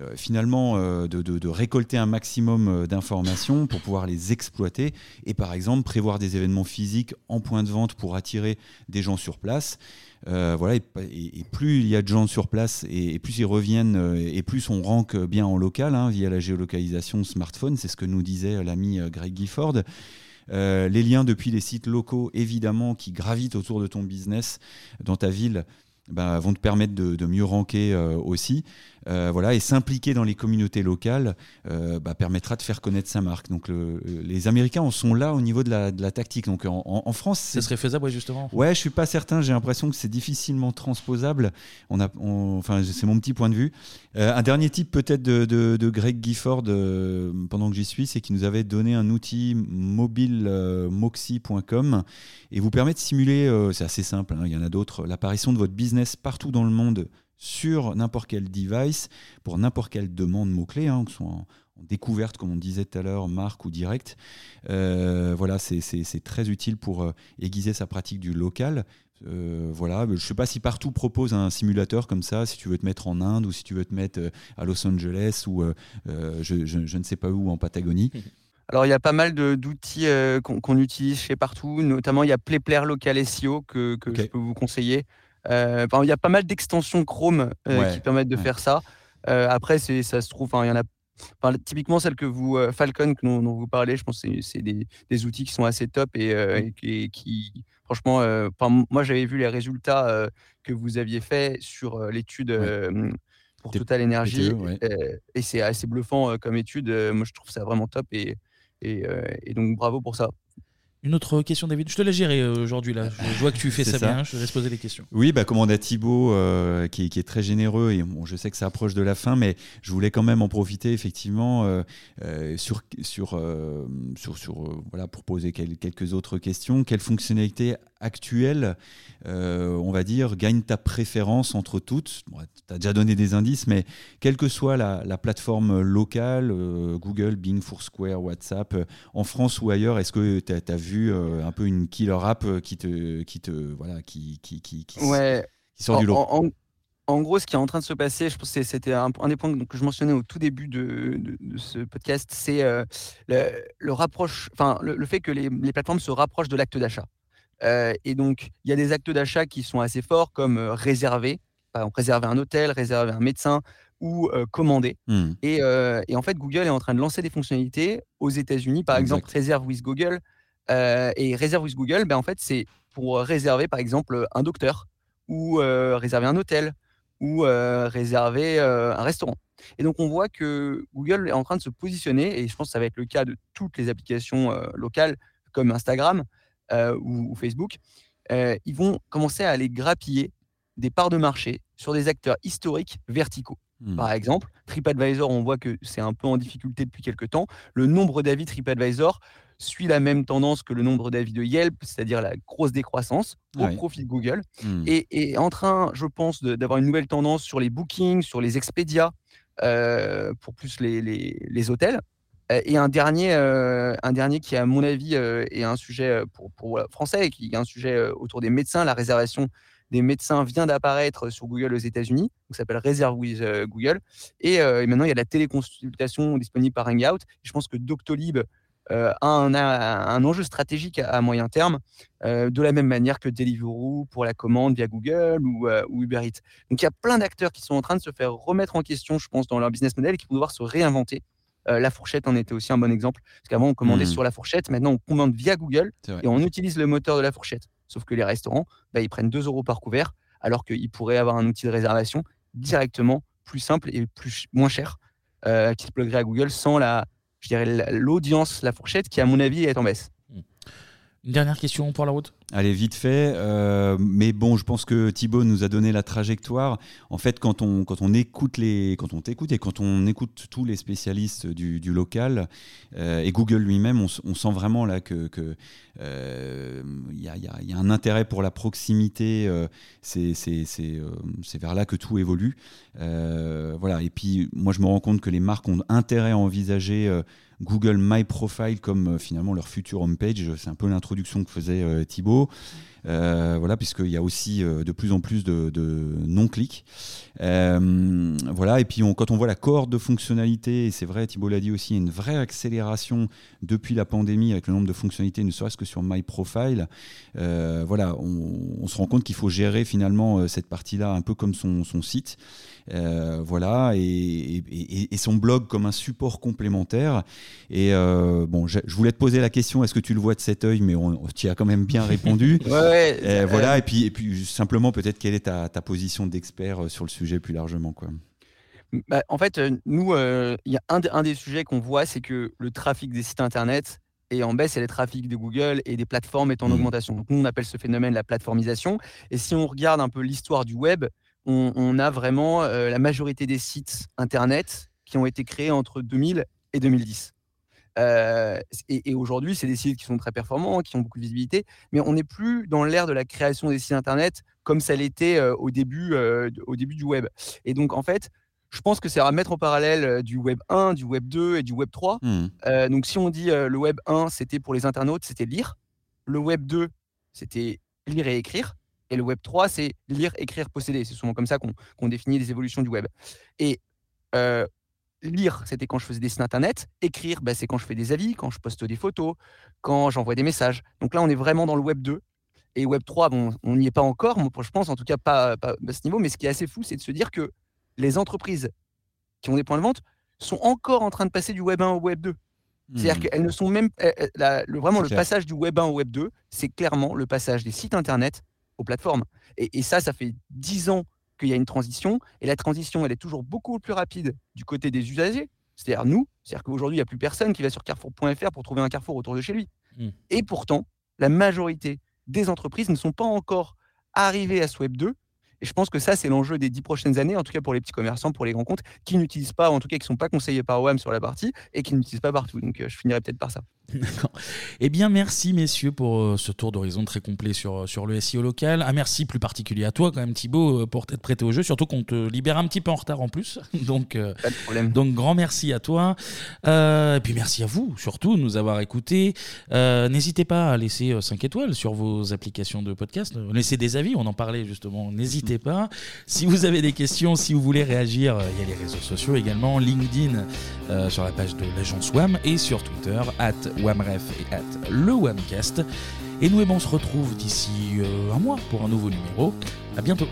Euh, finalement euh, de, récolter un maximum euh, d'informations pour pouvoir les exploiter et par exemple prévoir des événements physiques en point de vente pour attirer des gens sur place. voilà, et, plus il y a de gens sur place et, plus ils reviennent et plus on rank bien en local hein, via la géolocalisation smartphone, c'est ce que nous disait l'ami Greg Gifford. Les liens depuis les sites locaux, évidemment, qui gravitent autour de ton business dans ta ville, bah, vont te permettre de, mieux ranker aussi. Euh, voilà, et s'impliquer dans les communautés locales euh, bah, permettra de faire connaître sa marque. Donc les Américains en sont là au niveau de la, tactique. Donc en, France, ce serait faisable, justement. Ouais, je suis pas certain. J'ai l'impression que c'est difficilement transposable. On a, enfin, c'est mon petit point de vue. Euh, un dernier type peut-être de, Greg Gifford pendant que j'y suis, c'est qu'il nous avait donné un outil mobile moxie.com et vous permet de simuler. c'est assez simple. Hein, il y en a d'autres. L'apparition de votre business partout dans le monde sur n'importe quel device pour n'importe quelle demande mot-clé, hein, que ce soit en, découverte, comme on disait tout à l'heure, marque ou direct. Euh, voilà, c'est très utile pour euh, aiguiser sa pratique du local. Euh, voilà, je ne sais pas si partout propose un simulateur comme ça, si tu veux te mettre en Inde ou si tu veux te mettre à Los Angeles ou je, ne sais pas où en Patagonie. <laughs> Alors, il y a pas mal d'outils qu'on utilise chez partout, notamment il y a PlayPlayer Local SEO que, je peux vous conseiller. Euh, il y a pas mal d'extensions Chrome euh, qui permettent de faire ça. Euh, après, ça se trouve, il y en a typiquement, celle que vous, Falcon, dont, vous parlez, je pense que c'est des, outils qui sont assez top et, mmh. qui, franchement, moi j'avais vu les résultats que vous aviez fait sur l'étude pour Total Energy et c'est assez bluffant comme étude. moi je trouve ça vraiment top et, et donc bravo pour ça. Une autre question, David. Je te laisse gérer euh, aujourd'hui. là. Je, vois que tu fais ça, bien. Je te laisse poser les questions. Oui, bah, comme on a Thibaut euh, qui, est très généreux et bon, je sais que ça approche de la fin, mais je voulais quand même en profiter effectivement euh, sur, sur, sur, sur voilà, pour poser quelques autres questions. Quelles fonctionnalités actuelles, on va dire, gagnent ta préférence entre toutes Tu as déjà donné des indices, mais quelle que soit la, la plateforme locale, Google, Bing, Foursquare, WhatsApp, en France ou ailleurs, est-ce que tu as, vu vu euh, un peu une killer app euh, qui te, qui te, voilà, qui, qui, qui, qui, sort du lot. En, gros, ce qui est en train de se passer, je pense que c'était un, des points que je mentionnais au tout début de, de, ce podcast, c'est euh, le, rapproche, enfin le, fait que les, les, plateformes se rapprochent de l'acte d'achat. Et donc, il y a des actes d'achat qui sont assez forts, comme réserver, par exemple, réserver un hôtel, réserver un médecin, ou commander. Mmh. Et, et, en fait, Google est en train de lancer des fonctionnalités aux États-Unis, par exemple, réserve with Google, euh, et réserve with Google, ben, en fait, c'est pour réserver, par exemple, un docteur ou euh, réserver un hôtel ou euh, réserver un restaurant. Et donc, on voit que Google est en train de se positionner, et je pense que ça va être le cas de toutes les applications locales comme Instagram ou, Facebook. ils vont commencer à aller grappiller des parts de marché sur des acteurs historiques verticaux. Mmh. Par exemple, TripAdvisor, on voit que c'est un peu en difficulté depuis quelques temps. Le nombre d'avis TripAdvisor suit la même tendance que le nombre d'avis de Yelp, c'est-à-dire la grosse décroissance au profit de Google, mmh. et est en train, je pense, d'avoir une nouvelle tendance sur les bookings, sur les Expedia, euh, pour plus les, les, hôtels. Euh, et un dernier, euh, un dernier qui, à mon avis, est un sujet pour, pour français, qui est un sujet autour des médecins, la réservation des médecins vient d'apparaître sur Google aux États-Unis, donc s'appelle Reserve with Google. Et, et, maintenant, il y a la téléconsultation disponible par Hangout. Je pense que Doctolib euh, un, un, enjeu stratégique à, moyen terme, euh, de la même manière que Deliveroo pour la commande via Google euh, ou, Uber Eats. Donc il y a plein d'acteurs qui sont en train de se faire remettre en question, je pense, dans leur business model et qui vont devoir se réinventer. La fourchette en était aussi un bon exemple, parce qu'avant on commandait mmh. sur la fourchette, maintenant on commande via Google et on utilise le moteur de la fourchette. Sauf que les restaurants, bah, ils prennent 2 euros par couvert, alors qu'ils pourraient avoir un outil de réservation directement plus simple et plus, moins cher qui se pluguerait à Google sans la, je dirais, l'audience, la fourchette, qui, à mon avis, est en baisse. Une dernière question pour la route Allez, vite fait. Euh, mais bon, je pense que Thibaut nous a donné la trajectoire. En fait, quand on, quand on écoute les, quand on t'écoute et quand on écoute tous les spécialistes du, local euh, et Google lui-même, on, sent vraiment là que euh, y, a, y, a, un intérêt pour la proximité. c'est vers là que tout évolue. voilà. Et puis, moi, je me rends compte que les marques ont intérêt à envisager Google My Profile comme finalement leur futur homepage. C'est un peu l'introduction que faisait Thibaut. Euh, voilà, puisqu'il y a aussi euh, de plus en plus de, non-clics. Euh, voilà, et puis quand on voit la cohorte de fonctionnalités, et c'est vrai, Thibault l'a dit aussi, une vraie accélération depuis la pandémie avec le nombre de fonctionnalités, ne serait-ce que sur My Profile. voilà, on, se rend compte qu'il faut gérer finalement cette partie-là un peu comme son, site. voilà, et, son blog comme un support complémentaire. Et bon, je, voulais te poser la question, est-ce que tu le vois de cet œil, mais on, tu as quand même bien <laughs> répondu. Euh, voilà, et puis, et puis simplement, peut-être, quelle est ta, ta position d'expert euh, sur le sujet plus largement quoi? Bah, en fait, euh, nous, il y a un, un des sujets qu'on voit, c'est que le trafic des sites internet est en baisse et le trafic de Google et des plateformes est en mmh. augmentation. Donc, nous, on appelle ce phénomène la plateformisation. Et si on regarde un peu l'histoire du web, on, a vraiment la majorité des sites internet qui ont été créés entre 2000 et 2010. Euh, et, aujourd'hui, c'est des sites qui sont très performants, qui ont beaucoup de visibilité, mais on n'est plus dans l'ère de la création des sites internet comme ça l'était euh, au, début, euh, au début du web. Et donc, en fait, je pense que c'est à mettre en parallèle du web 1, du web 2 et du web 3. Mmh. donc, si on dit le web 1, c'était pour les internautes, c'était lire. Le web 2, c'était lire et écrire. Et le web 3, c'est lire, écrire, posséder. C'est souvent comme ça qu'on définit les évolutions du web. Et lire, c'était quand je faisais des sites internet. Écrire, bah, c'est quand je fais des avis, quand je poste des photos, quand j'envoie des messages. Donc là, on est vraiment dans le Web 2. Et Web 3, bon, on n'y est pas encore, je pense, en tout cas pas, à ce niveau. Mais ce qui est assez fou, c'est de se dire que les entreprises qui ont des points de vente sont encore en train de passer du Web 1 au Web 2. C'est-à-dire mmh. qu'elles ne sont même. le, vraiment, le passage du Web 1 au Web 2, c'est clairement le passage des sites internet aux plateformes. Et, et ça, ça fait 10 ans qu'il y a une transition. Et la transition, elle est toujours beaucoup plus rapide du côté des usagers, c'est-à-dire nous. C'est-à-dire qu'aujourd'hui, il n'y a plus personne qui va sur carrefour.fr pour trouver un carrefour autour de chez lui. Mmh. Et pourtant, la majorité des entreprises ne sont pas encore arrivées à ce Web 2 et je pense que ça, c'est l'enjeu des dix prochaines années, en tout cas pour les petits commerçants, pour les grands comptes, qui n'utilisent pas, en tout cas qui ne sont pas conseillés par OAM sur la partie et qui n'utilisent pas partout. Donc euh, je finirai peut-être par ça. <laughs> D'accord. Eh bien, merci messieurs pour euh, ce tour d'horizon très complet sur, euh, sur le SEO local. Un merci plus particulier à toi quand même Thibaut pour t'être prêté au jeu, surtout qu'on te libère un petit peu en retard en plus. <laughs> Donc, pas de problème. donc grand merci à toi. et puis merci à vous surtout de nous avoir écoutés. N'hésitez pas à laisser 5 étoiles sur vos applications de podcast. Laissez des avis, on en parlait justement. N'hésitez pas. Si vous avez des questions, si vous voulez réagir, euh, il y a les réseaux sociaux également, LinkedIn euh, sur la page de l'agence WAM et sur Twitter, at WAMREF et at le WAMcast. Et nous, et eh ben, on se retrouve d'ici euh, un mois pour un nouveau numéro. À bientôt.